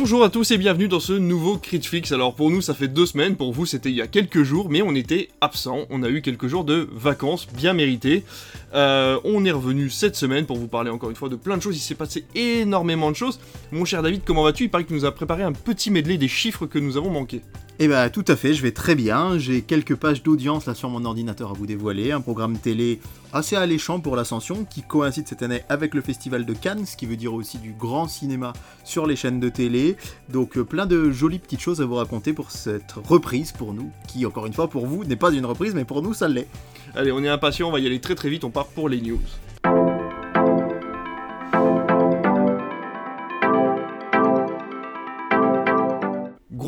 Bonjour à tous et bienvenue dans ce nouveau Critflix. Alors pour nous ça fait deux semaines, pour vous c'était il y a quelques jours, mais on était absent. On a eu quelques jours de vacances bien méritées. Euh, on est revenu cette semaine pour vous parler encore une fois de plein de choses. Il s'est passé énormément de choses. Mon cher David, comment vas-tu? Il paraît que nous as préparé un petit medley des chiffres que nous avons manqués. Eh bah tout à fait, je vais très bien. J'ai quelques pages d'audience là sur mon ordinateur à vous dévoiler. Un programme télé assez alléchant pour l'ascension qui coïncide cette année avec le festival de Cannes, ce qui veut dire aussi du grand cinéma sur les chaînes de télé. Donc euh, plein de jolies petites choses à vous raconter pour cette reprise pour nous, qui encore une fois pour vous n'est pas une reprise, mais pour nous ça l'est. Allez, on est impatient, on va y aller très très vite, on part pour les news.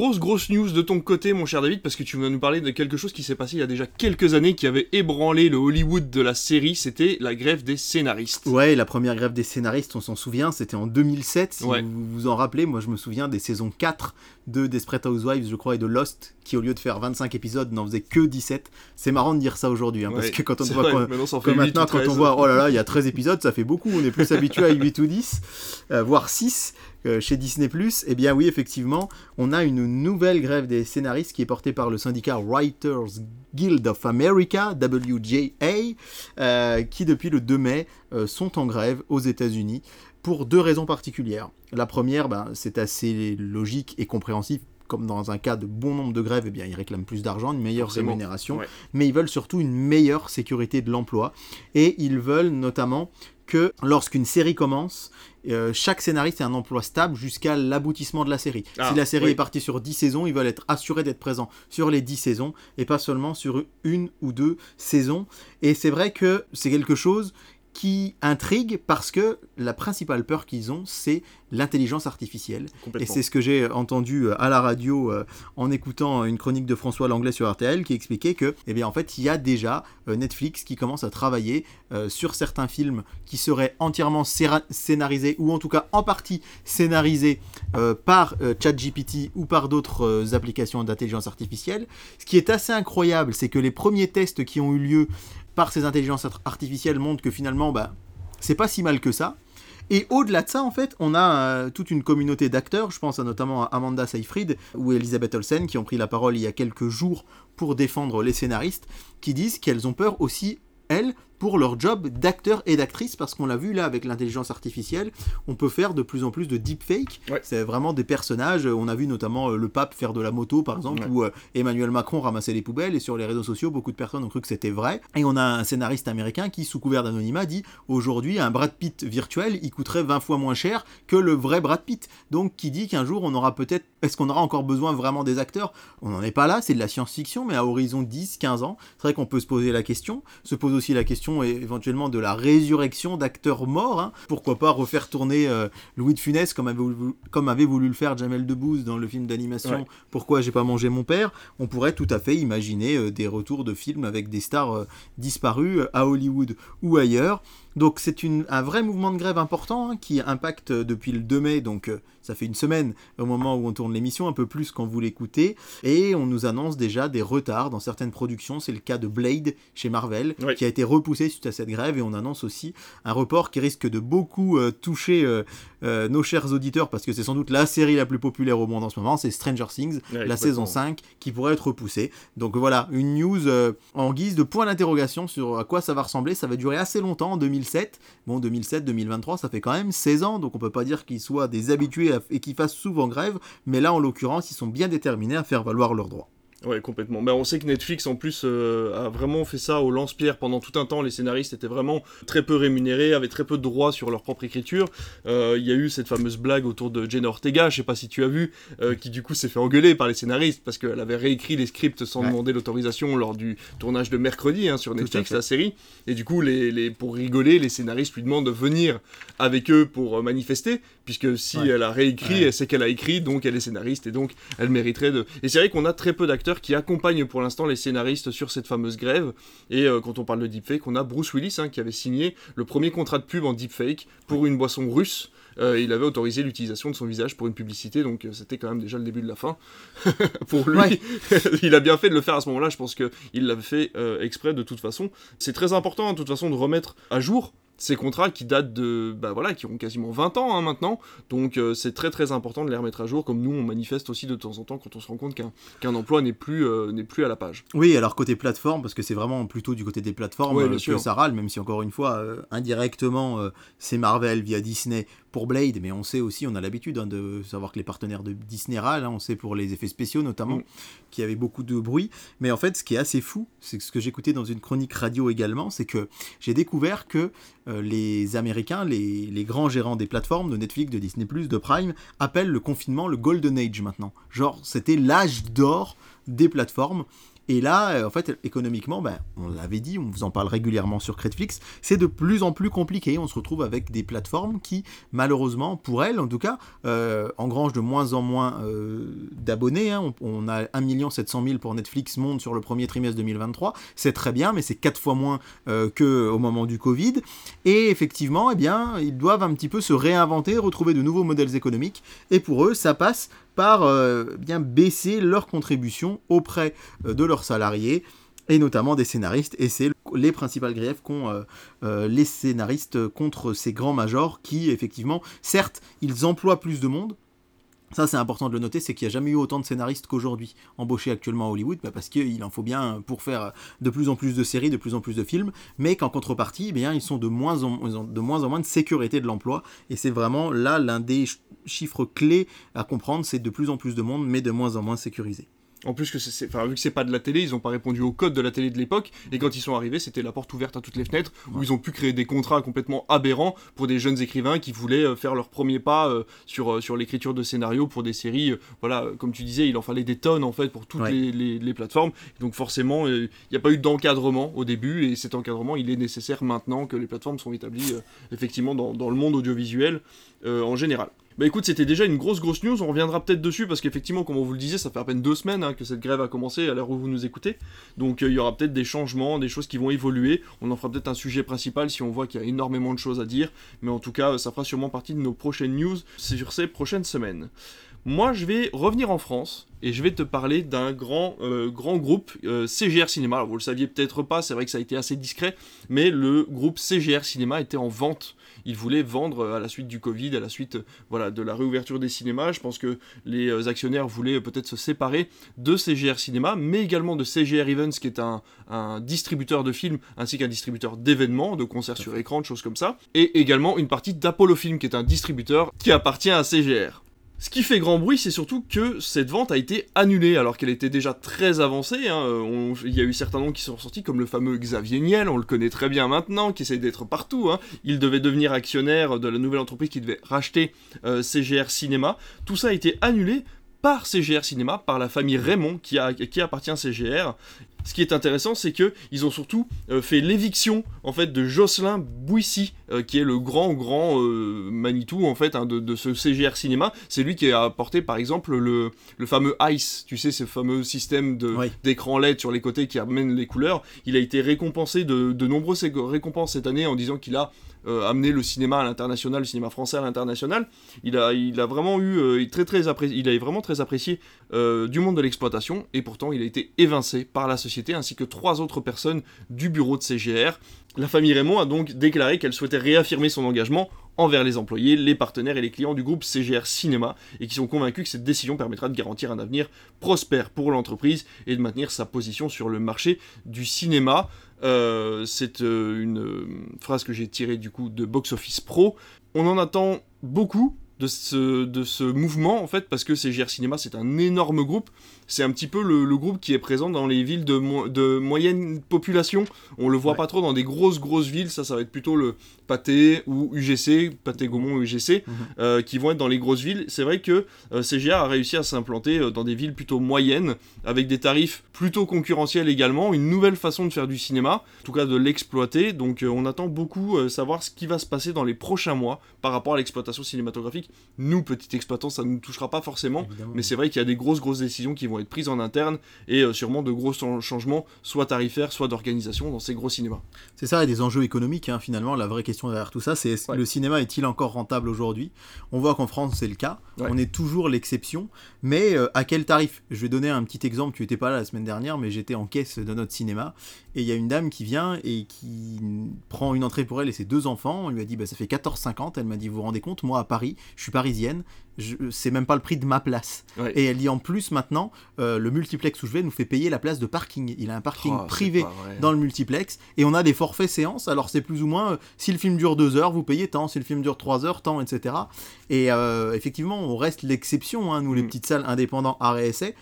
Grosse grosse news de ton côté mon cher David parce que tu vas nous parler de quelque chose qui s'est passé il y a déjà quelques années qui avait ébranlé le Hollywood de la série, c'était la grève des scénaristes. Ouais, la première grève des scénaristes, on s'en souvient, c'était en 2007 si vous vous en rappelez, moi je me souviens des saisons 4 de Desperate Housewives je crois et de Lost qui au lieu de faire 25 épisodes n'en faisait que 17. C'est marrant de dire ça aujourd'hui hein, parce que quand on voit maintenant, quand on voit oh là là, il y a 13 épisodes, ça fait beaucoup, on est plus habitué à 8 ou 10 euh, voire 6 euh, chez Disney+, eh bien oui, effectivement, on a une nouvelle grève des scénaristes qui est portée par le syndicat Writers Guild of America, WJA, euh, qui depuis le 2 mai euh, sont en grève aux États-Unis pour deux raisons particulières. La première, ben, c'est assez logique et compréhensif comme dans un cas de bon nombre de grèves, eh bien, ils réclament plus d'argent, une meilleure rémunération, mais ils veulent surtout une meilleure sécurité de l'emploi. Et ils veulent notamment que lorsqu'une série commence, euh, chaque scénariste a un emploi stable jusqu'à l'aboutissement de la série. si ah, la série est partie sur 10 saisons, ils veulent être assurés d'être présents sur les 10 saisons et pas seulement sur une ou deux saisons. Et c'est vrai que c'est quelque chose qui intrigue parce que la principale peur qu'ils ont, c'est l'intelligence artificielle. Et c'est ce que j'ai entendu euh, à la radio euh, en écoutant une chronique de François Langlais sur RTL qui expliquait que, eh bien, en fait, il y a déjà euh, Netflix qui commence à travailler sur certains films qui seraient entièrement scénarisés ou en tout cas en partie scénarisés par ChatGPT ou par d'autres applications d'intelligence artificielle. Ce qui est assez incroyable, c'est que les premiers tests qui ont eu lieu par ces intelligences artificielles montrent que finalement, bah, c'est pas si mal que ça. Et au-delà de ça, en fait, on a euh, toute une communauté d'acteurs, je pense notamment à Amanda Seyfried ou Elisabeth Olsen, qui ont pris la parole il y a quelques jours pour défendre les scénaristes, qui disent qu'elles ont peur aussi, elles, pour leur job d'acteur et d'actrice, parce qu'on l'a vu là avec l'intelligence artificielle, on peut faire de plus en plus de deepfake. C'est vraiment des personnages. On a vu notamment euh, le pape faire de la moto, par exemple, ou euh, Emmanuel Macron ramasser les poubelles. Et sur les réseaux sociaux, beaucoup de personnes ont cru que c'était vrai. Et on a un scénariste américain qui, sous couvert d'anonymat, dit aujourd'hui, un Brad Pitt virtuel, il coûterait 20 fois moins cher que le vrai Brad Pitt. Donc, qui dit qu'un jour, on aura peut-être. Est-ce qu'on aura encore besoin vraiment des acteurs? On n'en est pas là, c'est de la science-fiction, mais à horizon 10, 15 ans, c'est vrai qu'on peut se poser la question. Se pose aussi la question et éventuellement de la résurrection d'acteurs morts. Hein. Pourquoi pas refaire tourner euh, Louis de Funès comme avait, voulu, comme avait voulu le faire Jamel Debbouze dans le film d'animation Pourquoi j'ai pas mangé mon père? On pourrait tout à fait imaginer euh, des retours de films avec des stars euh, disparues à Hollywood ou ailleurs. Donc c'est un vrai mouvement de grève important hein, qui impacte depuis le 2 mai, donc ça fait une semaine au moment où on tourne l'émission, un peu plus quand vous l'écoutez, et on nous annonce déjà des retards dans certaines productions, c'est le cas de Blade chez Marvel, qui a été repoussé suite à cette grève, et on annonce aussi un report qui risque de beaucoup euh, toucher euh, nos chers auditeurs, parce que c'est sans doute la série la plus populaire au monde en ce moment, c'est Stranger Things, la saison 5, qui pourrait être repoussée. Donc voilà, une news en guise de point d'interrogation sur à quoi ça va ressembler, ça va durer assez longtemps en 2020 2007. Bon, 2007-2023, ça fait quand même 16 ans, donc on peut pas dire qu'ils soient des habitués et qu'ils fassent souvent grève, mais là, en l'occurrence, ils sont bien déterminés à faire valoir leurs droits. Ouais, complètement. Mais on sait que Netflix, en plus, euh, a vraiment fait ça au lance-pierre pendant tout un temps. Les scénaristes étaient vraiment très peu rémunérés, avaient très peu de droits sur leur propre écriture. Euh, il y a eu cette fameuse blague autour de Jenna Ortega, je sais pas si tu as vu, euh, qui du coup s'est fait engueuler par les scénaristes parce qu'elle avait réécrit les scripts sans demander l'autorisation lors du tournage de mercredi hein, sur Netflix, la série. Et du coup, les, les, pour rigoler, les scénaristes lui demandent de venir avec eux pour manifester, puisque si elle a réécrit, c'est qu'elle a écrit, donc elle est scénariste et donc elle mériterait de. Et c'est vrai qu'on a très peu d'acteurs qui accompagne pour l'instant les scénaristes sur cette fameuse grève. Et euh, quand on parle de deepfake, on a Bruce Willis hein, qui avait signé le premier contrat de pub en deepfake pour une boisson russe. Euh, il avait autorisé l'utilisation de son visage pour une publicité, donc euh, c'était quand même déjà le début de la fin. pour lui, il a bien fait de le faire à ce moment-là, je pense qu'il l'avait fait exprès de toute façon. C'est très important, hein, de toute façon, de remettre à jour ces contrats qui datent de, bah voilà, qui ont quasiment 20 ans hein, maintenant, donc euh, c'est très très important de les remettre à jour, comme nous on manifeste aussi de temps en temps quand on se rend compte qu'un emploi n'est plus, euh, n'est plus à la page. Oui, alors côté plateforme, parce que c'est vraiment plutôt du côté des plateformes Ouais, euh, que sûr. ça râle, même si encore une fois, euh, indirectement, c'est Marvel via Disney pour Blade, mais on sait aussi, on a l'habitude hein, de savoir que les partenaires de Disney râlent, hein, on sait pour les effets spéciaux notamment, Mm. qu'il y avait beaucoup de bruit, mais en fait ce qui est assez fou, c'est que ce que j'écoutais dans une chronique radio également, c'est que j'ai découvert que euh, les Américains, les, les grands gérants des plateformes, de Netflix, de Disney+, de Prime, appellent le confinement le Golden Age maintenant. Genre, c'était l'âge d'or des plateformes. Et là, euh, en fait, économiquement, ben, on l'avait dit, on vous en parle régulièrement sur Netflix, c'est de plus en plus compliqué. On se retrouve avec des plateformes qui, malheureusement, pour elles en tout cas, euh, engrangent de moins en moins euh, d'abonnés. hein. On, on a 1 700 000 pour Netflix Monde sur le premier trimestre 2023. C'est très bien, mais c'est 4 fois moins euh, qu'au moment du Covid. Et effectivement, eh bien, ils doivent un petit peu se réinventer, retrouver de nouveaux modèles économiques. Et pour eux, ça passe euh, bien baisser leurs contributions auprès euh, de leurs salariés et notamment des scénaristes. Et c'est les principales griefs qu'ont euh, les scénaristes contre ces grands majors qui, effectivement, certes, ils emploient plus de monde. Ça, c'est important de le noter, c'est qu'il n'y a jamais eu autant de scénaristes qu'aujourd'hui embauchés actuellement à Hollywood, bah, parce qu'il en faut bien pour faire de plus en plus de séries, de plus en plus de films, mais qu'en contrepartie, eh bien, ils sont de moins, en, de moins en moins de sécurité de l'emploi, et c'est vraiment là l'un des ch- chiffres clés à comprendre, c'est de plus en plus de monde, mais de moins en moins sécurisé. En plus que c'est, c'est- enfin, vu que c'est pas de la télé, ils ont pas répondu au code de la télé de l'époque, et quand ils sont arrivés, c'était la porte ouverte à toutes les fenêtres, où ils ont pu créer des contrats complètement aberrants pour des jeunes écrivains qui voulaient euh, faire leur premier pas euh, sur, euh, sur l'écriture de scénarios pour des séries. euh, voilà, comme tu disais, il en fallait des tonnes en fait pour toutes Ouais. les, les- les plateformes. Donc forcément, euh, il n'y a pas eu d'encadrement au début, et cet encadrement, il est nécessaire maintenant que les plateformes sont établies effectivement dans, dans le monde audiovisuel en général. Bah écoute, c'était déjà une grosse grosse news, on reviendra peut-être dessus parce qu'effectivement, comme on vous le disait, ça fait à peine deux semaines hein, que cette grève a commencé à l'heure où vous nous écoutez. Donc euh, il y aura peut-être des changements, des choses qui vont évoluer. On en fera peut-être un sujet principal si on voit qu'il y a énormément de choses à dire. Mais en tout cas, ça fera sûrement partie de nos prochaines news sur ces prochaines semaines. Moi, je vais revenir en France et je vais te parler d'un grand, euh, grand groupe, euh, CGR Cinéma. Alors, vous le saviez peut-être pas, c'est vrai que ça a été assez discret, mais le groupe CGR Cinéma était en vente. Il voulait vendre à la suite du Covid, à la suite voilà, de la réouverture des cinémas. Je pense que les euh, actionnaires voulaient euh, peut-être se séparer de CGR Cinéma, mais également de CGR Events, qui est un, un distributeur de films, ainsi qu'un distributeur d'événements, de concerts sur écran, de choses comme ça. Et également une partie d'Apollo Film, qui est un distributeur qui appartient à CGR. Ce qui fait grand bruit, c'est surtout que cette vente a été annulée alors qu'elle était déjà très avancée. hein. On- Il y a eu certains noms qui sont sortis, comme le fameux Xavier Niel, on le connaît très bien maintenant, qui essaie d'être partout. hein. Il devait devenir actionnaire de la nouvelle entreprise qui devait racheter euh, CGR Cinéma. Tout ça a été annulé par CGR Cinéma, par la famille Raymond qui appartient à CGR. Ce qui est intéressant, c'est que ils ont surtout euh, fait l'éviction en fait de Jocelyn Bouissy, euh, qui est le grand grand euh, Manitou en fait hein, de, de ce CGR Cinéma. C'est lui qui a apporté par exemple le, le fameux ICE, tu sais, ce fameux système Oui. d'écran LED sur les côtés qui amène les couleurs. Il a été récompensé de, de nombreuses récompenses cette année en disant qu'il a amené le cinéma à l'international, le cinéma français à l'international. Il a, il a vraiment eu, très, très il a vraiment très apprécié euh, du monde de l'exploitation et pourtant il a été évincé par la société ainsi que trois autres personnes du bureau de CGR. La famille Raymond a donc déclaré qu'elle souhaitait réaffirmer son engagement envers les employés, les partenaires et les clients du groupe CGR Cinéma et qui sont convaincus que cette décision permettra de garantir un avenir prospère pour l'entreprise et de maintenir sa position sur le marché du cinéma. Euh, c'est euh, une phrase que j'ai tirée du coup de Box Office Pro. On en attend beaucoup de ce, de ce mouvement en fait parce que CGR Cinéma c'est un énorme groupe. C'est un petit peu le, le groupe qui est présent dans les villes de, mo- de moyenne population. On le voit Ouais. pas trop dans des grosses grosses villes. Ça, ça va être plutôt le Pâté ou UGC, Pâté Gaumont ou UGC, Mhm. euh, qui vont être dans les grosses villes. C'est vrai que euh, CGR a réussi à s'implanter euh, dans des villes plutôt moyennes, avec des tarifs plutôt concurrentiels également, une nouvelle façon de faire du cinéma, en tout cas de l'exploiter. Donc euh, on attend beaucoup savoir ce qui va se passer dans les prochains mois par rapport à l'exploitation cinématographique. Nous, petits exploitants, ça ne nous touchera pas forcément, Évidemment. mais c'est vrai qu'il y a des grosses grosses décisions qui vont vont être prises en interne et sûrement de gros changements, soit tarifaires, soit d'organisation dans ces gros cinémas. C'est ça, et des enjeux économiques, hein, finalement, la vraie question derrière tout ça, c'est le cinéma est-il encore rentable aujourd'hui? On voit qu'en France, c'est le cas, on est toujours l'exception, mais à quel tarif? Je vais donner un petit exemple, tu n'étais pas là la semaine dernière, mais j'étais en caisse de notre cinéma, et il y a une dame qui vient et qui prend une entrée pour elle et ses deux enfants. On lui a dit bah, ça fait 14,50. Elle m'a dit vous vous rendez compte, moi à Paris, je suis parisienne, c'est même pas le prix de ma place. Et elle dit en plus maintenant, euh, le multiplex où je vais nous fait payer la place de parking. Il a un parking oh, privé dans le multiplex et on a des forfaits séances. Alors c'est plus ou moins euh, si le film dure deux heures, vous payez tant. Si le film dure trois heures, tant, etc. Et euh, effectivement, on reste l'exception, hein, nous les mm. petites salles indépendantes essai.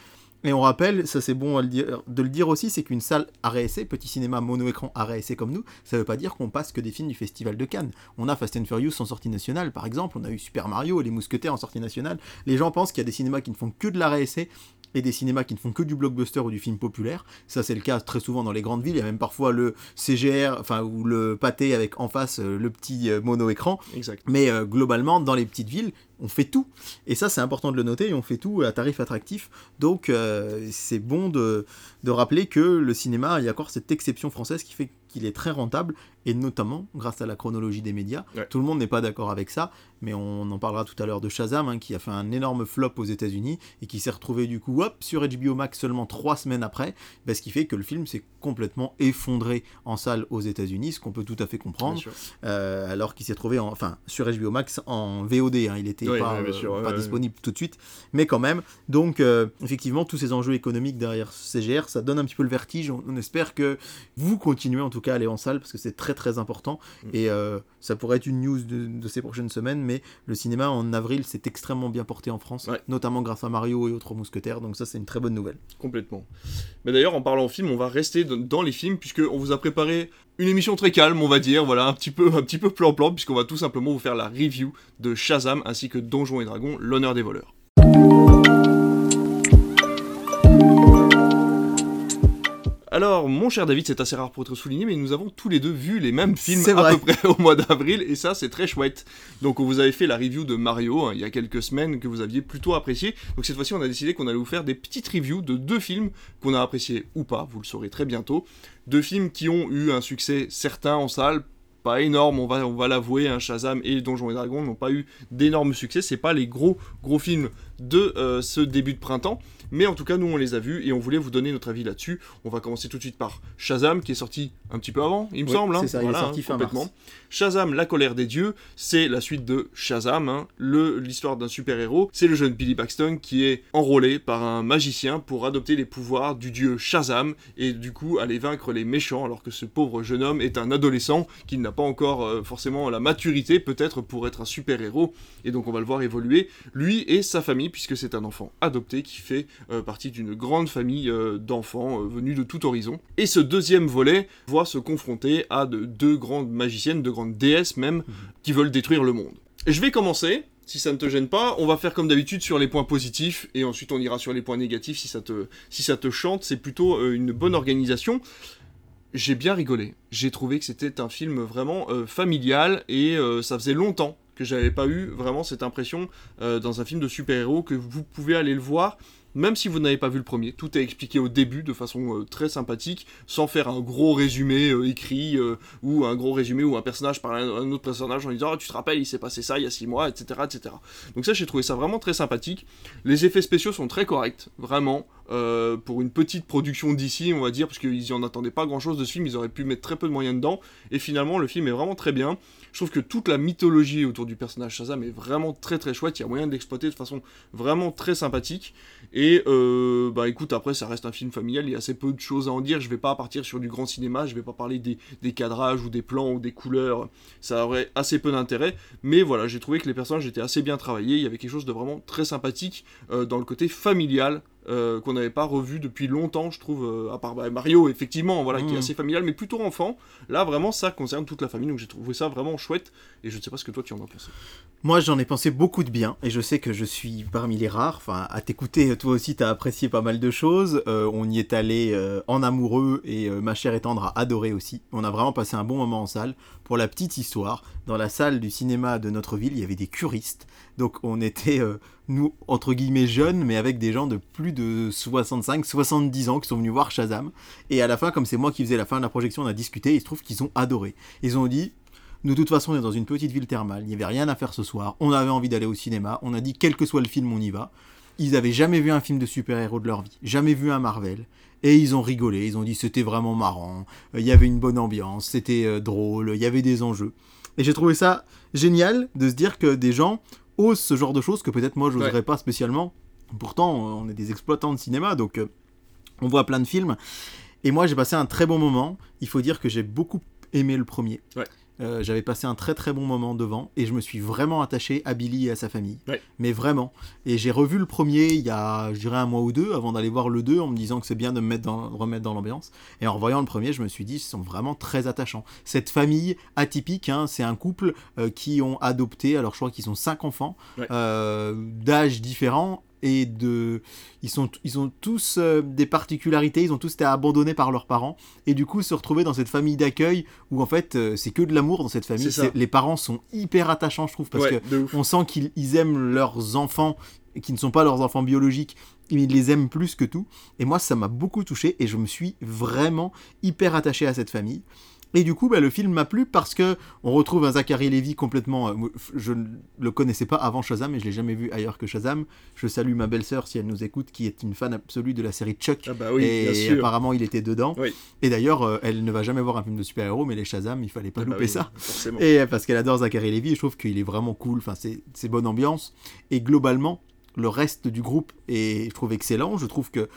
Et on rappelle, ça c'est bon de le dire aussi, c'est qu'une salle essai, petit cinéma mono-écran comme nous, ça veut pas dire qu'on passe que des films du Festival de Cannes. On a Fast and Furious en sortie nationale par exemple, on a eu Super Mario, Les Mousquetaires en sortie nationale. Les gens pensent qu'il y a des cinémas qui ne font que de essai et des cinémas qui ne font que du blockbuster ou du film populaire. Ça, c'est le cas très souvent dans les grandes villes. Il y a même parfois le CGR, enfin, ou le pâté avec en face euh, le petit euh, mono-écran. Exact. Mais euh, globalement, dans les petites villes, on fait tout. Et ça, c'est important de le noter, et on fait tout à tarif attractif. Donc, c'est bon de, de, rappeler que le cinéma, il y a encore cette exception française qui fait qu'il est très rentable, et notamment grâce à la chronologie des médias. Tout le monde n'est pas d'accord avec ça, mais on en parlera tout à l'heure de Shazam, hein, qui a fait un énorme flop aux États-Unis, et qui s'est retrouvé du coup hop, sur HBO Max seulement trois semaines après, bah, ce qui fait que le film s'est complètement effondré en salle aux États-Unis, ce qu'on peut tout à fait comprendre, euh, alors qu'il s'est trouvé en, enfin, sur HBO Max en VOD, hein, il était pas, euh, disponible tout de suite, mais quand même. Donc, euh, effectivement, tous ces enjeux économiques derrière CGR, ça donne un petit peu le vertige. On, espère que vous continuez en tout cas à aller en salle parce que c'est très très important. Mm. Et euh, ça pourrait être une news de, ces prochaines semaines, mais le cinéma en avril s'est extrêmement bien porté en France, notamment grâce à Mario et autres mousquetaires. Donc, ça, c'est une très bonne nouvelle. Complètement. Mais d'ailleurs, en parlant film, on va rester dans les films puisque on vous a préparé une émission très calme, on va dire, voilà, un petit peu, un petit peu plan-plan, puisqu'on va tout simplement vous faire la review de Shazam ainsi que Donjons et Dragons, l'honneur des voleurs. Alors, mon cher David, c'est assez rare pour être souligné, mais nous avons tous les deux vu les mêmes films à peu près au mois d'avril, et ça, c'est très chouette. Donc, on vous avait fait la review de Mario hein, il y a quelques semaines que vous aviez plutôt apprécié. Donc, cette fois-ci, on a décidé qu'on allait vous faire des petites reviews de deux films qu'on a appréciés ou pas, vous le saurez très bientôt. Deux films qui ont eu un succès certain en salle, pas énorme, on va, on va l'avouer, hein, Shazam et Donjons et Dragons n'ont pas eu d'énormes succès, c'est pas les gros gros films de euh, ce début de printemps. Mais en tout cas, nous, on les a vus et on voulait vous donner notre avis là-dessus. On va commencer tout de suite par Shazam, qui est sorti un petit peu avant, il me semble. Hein. C'est ça, il est sorti hein, complètement. Shazam, la colère des dieux, c'est la suite de Shazam, hein. l'histoire d'un super-héros. C'est le jeune Billy Baxton qui est enrôlé par un magicien pour adopter les pouvoirs du dieu Shazam et du coup aller vaincre les méchants, alors que ce pauvre jeune homme est un adolescent qui n'a pas encore euh, forcément la maturité peut-être pour être un super-héros. Et donc on va le voir évoluer, lui et sa famille, puisque c'est un enfant adopté qui fait euh, partie d'une grande famille euh, d'enfants euh, venus de tout horizon. Et ce deuxième volet voit se confronter à de, deux grandes magiciennes, deux grandes déesses même, mhm. qui veulent détruire le monde. je vais commencer, si ça ne te gêne pas, on va faire comme d'habitude sur les points positifs et ensuite on ira sur les points négatifs si ça te, si ça te chante. C'est plutôt une bonne organisation. J'ai bien rigolé. J'ai trouvé que c'était un film vraiment familial et ça faisait longtemps que j'avais pas eu vraiment cette impression dans un film de super-héros que vous pouvez aller le voir même si vous n'avez pas vu le premier, tout est expliqué au début de façon euh, très sympathique, sans faire un gros résumé euh, écrit, euh, ou un gros résumé où un personnage parle à un autre personnage en disant oh, Tu te rappelles, il s'est passé ça il y a 6 mois, etc. etc. Donc, ça, j'ai trouvé ça vraiment très sympathique. Les effets spéciaux sont très corrects, vraiment. pour une petite production d'ici, on va dire, parce qu'ils en attendaient pas grand chose de ce film, ils auraient pu mettre très peu de moyens dedans, et finalement le film est vraiment très bien. Je trouve que toute la mythologie autour du personnage Shazam est vraiment très très chouette, il y a moyen de l'exploiter de façon vraiment très sympathique, et euh, bah écoute, après ça reste un film familial, il y a assez peu de choses à en dire, je vais pas partir sur du grand cinéma, je vais pas parler des, cadrages ou des plans ou des couleurs, ça aurait assez peu d'intérêt, mais voilà, j'ai trouvé que les personnages étaient assez bien travaillés, il y avait quelque chose de vraiment très sympathique euh, dans le côté familial euh, qu'on n'avait pas revu depuis longtemps, je trouve, euh, à part bah, Mario, effectivement, voilà, qui est mm. assez familial, mais plutôt enfant. Là, vraiment, ça concerne toute la famille, donc j'ai trouvé ça vraiment chouette, et je ne sais pas ce que toi tu en as pensé. Moi, j'en ai pensé beaucoup de bien, et je sais que je suis parmi les rares. Enfin, à t'écouter, toi aussi, tu as apprécié pas mal de choses. Euh, on y est allé en amoureux, et ma chère et tendre a adoré aussi. On a vraiment passé un bon moment en salle. Pour la petite histoire, dans la salle du cinéma de notre ville, il y avait des curistes, donc on était nous, entre guillemets, jeunes, mais avec des gens de plus de 65, 70 ans qui sont venus voir Shazam. Et à la fin, comme c'est moi qui faisais la fin de la projection, on a discuté, il se trouve qu'ils ont adoré. Ils ont dit, nous, de toute façon, on est dans une petite ville thermale, il n'y avait rien à faire ce soir, on avait envie d'aller au cinéma, on a dit, quel que soit le film, on y va. Ils n'avaient jamais vu un film de super-héros de leur vie, jamais vu un Marvel. Et ils ont rigolé, ils ont dit c'était vraiment marrant, il y avait une bonne ambiance, c'était euh, drôle, il y avait des enjeux. Et j'ai trouvé ça génial de se dire que des gens osent ce genre de choses que peut-être moi je n'oserais pas spécialement. Pourtant, on est des exploitants de cinéma, donc euh, on voit plein de films. Et moi j'ai passé un très bon moment. Il faut dire que j'ai beaucoup aimé le premier. Ouais. Euh, j'avais passé un très très bon moment devant et je me suis vraiment attaché à Billy et à sa famille. Mais vraiment. Et j'ai revu le premier il y a, je dirais, un mois ou deux avant d'aller voir le 2 en me disant que c'est bien de me mettre dans, remettre dans l'ambiance. Et en revoyant le premier, je me suis dit, ils sont vraiment très attachants. Cette famille atypique, hein, c'est un couple euh, qui ont adopté, alors je crois qu'ils sont cinq enfants, euh, d'âges différents et de ils sont ils ont tous euh, des particularités ils ont tous été abandonnés par leurs parents. Et du coup se retrouver dans cette famille d'accueil où en fait euh, c'est que de l'amour dans cette famille les parents sont hyper attachants je trouve parce que on sent qu'ils aiment leurs enfants qui ne sont pas leurs enfants biologiques ils les aiment plus que tout. Et moi ça m'a beaucoup touché et je me suis vraiment hyper attaché à cette famille et du coup, bah, le film m'a plu parce que on retrouve un Zachary Levy complètement. Euh, je ne le connaissais pas avant Shazam et je l'ai jamais vu ailleurs que Shazam. Je salue ma belle-sœur si elle nous écoute, qui est une fan absolue de la série Chuck. Ah bah oui, et apparemment, il était dedans. Et d'ailleurs, euh, elle ne va jamais voir un film de super-héros, mais les Shazam, il fallait pas ah bah louper ça. Et parce qu'elle adore Zachary Levy, je trouve qu'il est vraiment cool. Enfin, c'est bonne ambiance. Et globalement, le reste du groupe est, je trouve, excellent. Je trouve que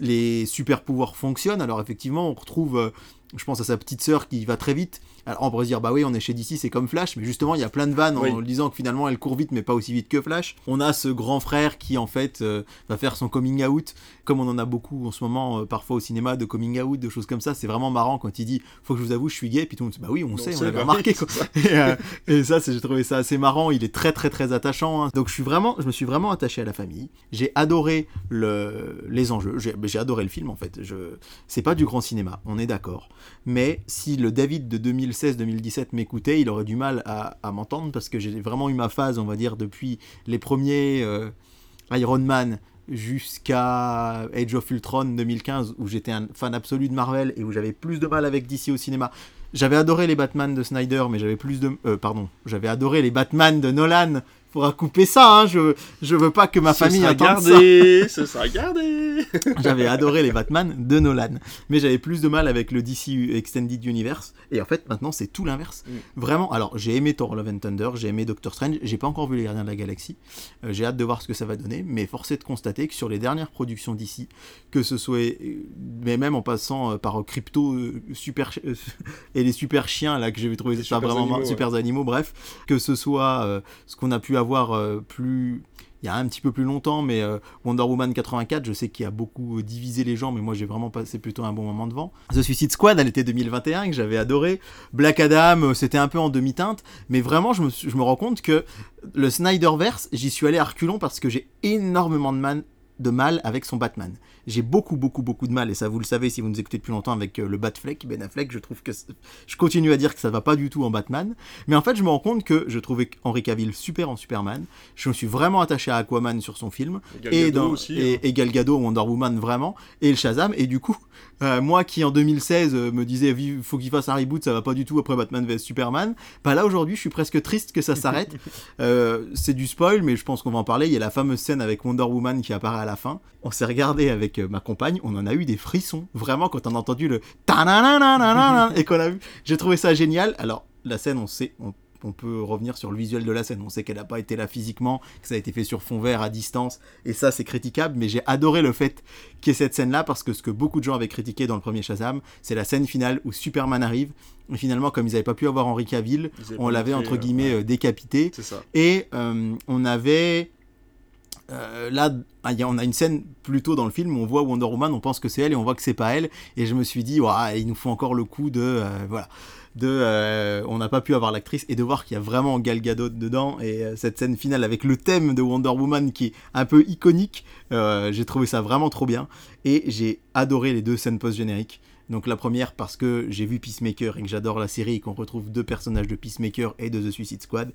les super pouvoirs fonctionnent. Alors effectivement, on retrouve euh, je pense à sa petite sœur qui va très vite. Alors on pourrait se dire, bah oui, on est chez DC, c'est comme Flash, mais justement, il y a plein de vannes en disant que finalement elle court vite, mais pas aussi vite que Flash. On a ce grand frère qui en fait euh, va faire son coming out, comme on en a beaucoup en ce moment, euh, parfois au cinéma, de coming out, de choses comme ça. C'est vraiment marrant quand il dit, faut que je vous avoue, je suis gay, puis tout le monde dit, bah oui, on, sait, on l'avait remarqué. Euh, et, ça, j'ai trouvé ça assez marrant. Il est très très très attachant. Hein. Donc je suis vraiment, je me suis vraiment attaché à la famille. J'ai adoré le, les enjeux. J'ai adoré le film en fait. Je, c'est pas du grand cinéma, on est d'accord. Mais si le David de 2016-2017 m'écoutait, il aurait du mal à, m'entendre parce que j'ai vraiment eu ma phase, on va dire, depuis les premiers euh, Iron Man jusqu'à Age of Ultron 2015 où j'étais un fan absolu de Marvel et où j'avais plus de mal avec DC au cinéma. J'avais adoré les Batman de Snyder, mais j'avais plus de... Euh, pardon, j'avais adoré les Batman de Nolan, faudra couper ça, hein. je, je veux pas que ma famille entende gardé, ça. Ce sera gardé. j'avais adoré les Batman de Nolan, mais j'avais plus de mal avec le DC Extended Universe, et en fait maintenant c'est tout l'inverse. Mm. Vraiment, alors j'ai aimé Thor Love and Thunder, j'ai aimé Doctor Strange, j'ai pas encore vu les Gardiens de la Galaxie, euh, j'ai hâte de voir ce que ça va donner, mais force est de constater que sur les dernières productions d'ici, que ce soit, euh, mais même en passant euh, par Crypto, super, et les super chiens là que j'ai trouvé ça vraiment super animaux, bref, que ce soit ce qu'on a pu avoir euh, plus il y a un petit peu plus longtemps, mais euh, Wonder Woman 84, je sais qu'il a beaucoup divisé les gens, mais moi j'ai vraiment passé plutôt un bon moment devant. The Suicide Squad, elle était 2021, que j'avais adoré. Black Adam, euh, c'était un peu en demi-teinte, mais vraiment je me, je me rends compte que le Snyderverse, j'y suis allé à reculons parce que j'ai énormément de, man, de mal avec son Batman. J'ai beaucoup, beaucoup, beaucoup de mal, et ça vous le savez si vous nous écoutez depuis longtemps avec euh, le Batfleck, Ben Affleck, je trouve que... Je continue à dire que ça va pas du tout en Batman, mais en fait je me rends compte que je trouvais Henry Cavill super en Superman, je me suis vraiment attaché à Aquaman sur son film, et, dans, aussi, et, hein. Gal Gadot, Wonder Woman vraiment, et le Shazam, et du coup, euh, moi qui en 2016 euh, me disais il faut qu'il fasse un reboot, ça va pas du tout. Après Batman vs Superman, bah là aujourd'hui je suis presque triste que ça s'arrête. c'est du spoil, mais je pense qu'on va en parler, il y a la fameuse scène avec Wonder Woman qui apparaît à la fin, on s'est regardé avec euh, ma compagne, on en a eu des frissons. Vraiment, quand on a entendu le et qu'on a vu, j'ai trouvé ça génial. Alors, la scène, on sait, on, peut revenir sur le visuel de la scène. On sait qu'elle n'a pas été là physiquement, que ça a été fait sur fond vert à distance, et ça, c'est critiquable. Mais j'ai adoré le fait qu'il y ait cette scène-là parce que ce que beaucoup de gens avaient critiqué dans le premier Shazam, c'est la scène finale où Superman arrive. Et finalement, comme ils n'avaient pas pu avoir Henri Cavill, on l'avait entre guillemets euh, décapité. Et euh, on avait euh, là, ah, on a une scène plus tôt dans le film on voit Wonder Woman, on pense que c'est elle et on voit que c'est pas elle. Et je me suis dit, il nous faut encore le coup de. Euh, voilà. De, euh, on n'a pas pu avoir l'actrice et de voir qu'il y a vraiment Gal Gadot dedans et cette scène finale avec le thème de Wonder Woman qui est un peu iconique j'ai trouvé ça vraiment trop bien et j'ai adoré les deux scènes post génériques Donc la première parce que j'ai vu Peacemaker et que j'adore la série et qu'on retrouve deux personnages de Peacemaker et de The Suicide Squad.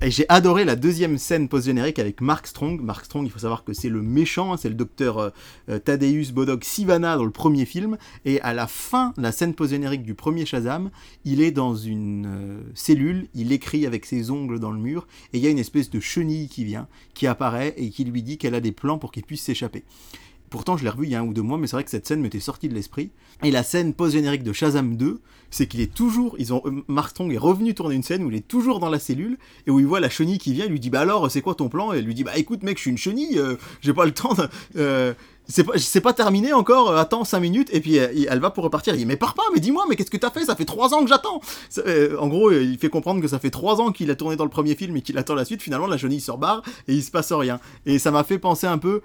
Et j'ai adoré la deuxième scène post-générique avec Mark Strong. Mark Strong, il faut savoir que c'est le méchant, hein, c'est le docteur euh, euh, Thaddeus Bodok Sivana dans le premier film. Et à la fin, la scène post-générique du premier Shazam, il est dans une euh, cellule, il écrit avec ses ongles dans le mur, et il y a une espèce de chenille qui vient, qui apparaît et qui lui dit qu'elle a des plans pour qu'il puisse s'échapper. Pourtant, je l'ai revu il y a un ou deux mois, mais c'est vrai que cette scène m'était sortie de l'esprit. Et la scène post-générique de Shazam 2, c'est qu'il est toujours. Ils ont, euh, est revenu tourner une scène où il est toujours dans la cellule et où il voit la chenille qui vient. Il lui dit Bah alors, c'est quoi ton plan? Et elle lui dit Bah écoute, mec, je suis une chenille, euh, j'ai pas le temps. Euh, c'est pas, terminé encore, attends 5 minutes, et puis elle va pour repartir. Il dit Mais pars pas, mais dis-moi, mais qu'est-ce que t'as fait? Ça fait 3 ans que j'attends En gros, il fait comprendre que ça fait 3 ans qu'il a tourné dans le premier film et qu'il attend la suite. Finalement, la chenille se barre et il se passe rien. Et ça m'a fait penser un peu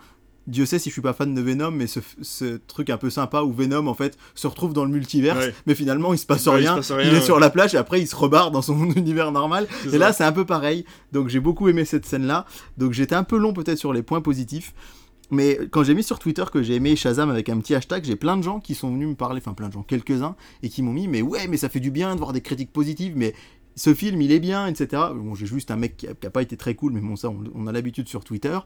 Dieu sait si je suis pas fan de Venom, mais ce, truc un peu sympa où Venom en fait se retrouve dans le multivers, mais finalement il se passe rien. il est sur la plage et après il se rebarre dans son univers normal. Et là c'est un peu pareil. Donc j'ai beaucoup aimé cette scène là. Donc j'étais un peu long peut-être sur les points positifs. Mais quand j'ai mis sur Twitter que j'ai aimé Shazam avec un petit hashtag, j'ai plein de gens qui sont venus me parler, enfin plein de gens, quelques-uns, et qui m'ont mis, mais ouais, mais ça fait du bien de voir des critiques positives, mais ce film il est bien, etc. Bon, j'ai juste un mec qui a, pas été très cool, mais bon, ça on, a l'habitude sur Twitter.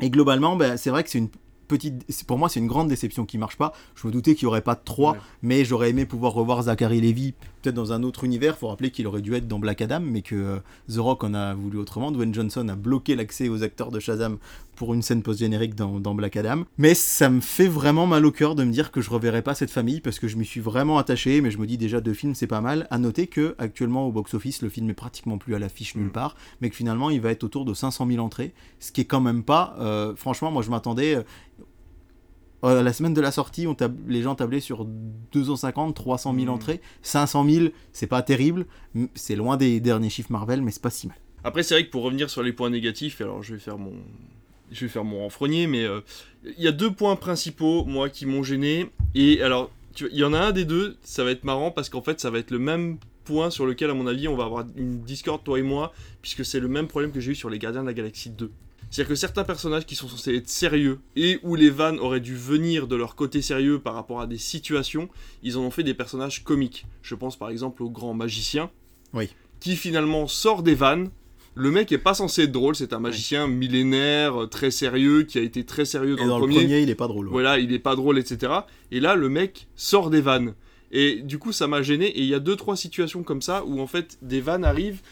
Et globalement, ben, c'est vrai que c'est une petite. Pour moi, c'est une grande déception qui marche pas. Je me doutais qu'il n'y aurait pas de 3, mais j'aurais aimé pouvoir revoir Zachary Levy peut-être dans un autre univers. Il faut rappeler qu'il aurait dû être dans Black Adam, mais que euh, The Rock en a voulu autrement. Dwayne Johnson a bloqué l'accès aux acteurs de Shazam pour une scène post-générique dans, Black Adam. Mais ça me fait vraiment mal au cœur de me dire que je reverrai pas cette famille parce que je m'y suis vraiment attaché. Mais je me dis déjà deux films, c'est pas mal. À noter que actuellement au box-office, le film est pratiquement plus à l'affiche nulle mm. part, mais que finalement il va être autour de 500 000 entrées, ce qui est quand même pas. Euh, franchement, moi je m'attendais. Euh, la semaine de la sortie, on les gens tablaient sur 250, 300 000 entrées. 500 000, c'est pas terrible. C'est loin des derniers chiffres Marvel, mais c'est pas si mal. Après, c'est vrai que pour revenir sur les points négatifs, alors je vais faire mon, je vais faire mon renfrogné, mais euh, il y a deux points principaux, moi, qui m'ont gêné. Et alors, il y en a un des deux, ça va être marrant parce qu'en fait, ça va être le même point sur lequel, à mon avis, on va avoir une discorde, toi et moi, puisque c'est le même problème que j'ai eu sur les Gardiens de la Galaxie 2. C'est-à-dire que certains personnages qui sont censés être sérieux et où les vannes auraient dû venir de leur côté sérieux par rapport à des situations, ils en ont fait des personnages comiques. Je pense par exemple au grand magicien, oui. qui finalement sort des vannes. Le mec est pas censé être drôle, c'est un magicien millénaire, euh, très sérieux, qui a été très sérieux dans, et dans le, premier. il est pas drôle. Voilà, il est pas drôle, etc. Et là, le mec sort des vannes. Et du coup, ça m'a gêné. Et il y a deux, trois situations comme ça où en fait des vannes arrivent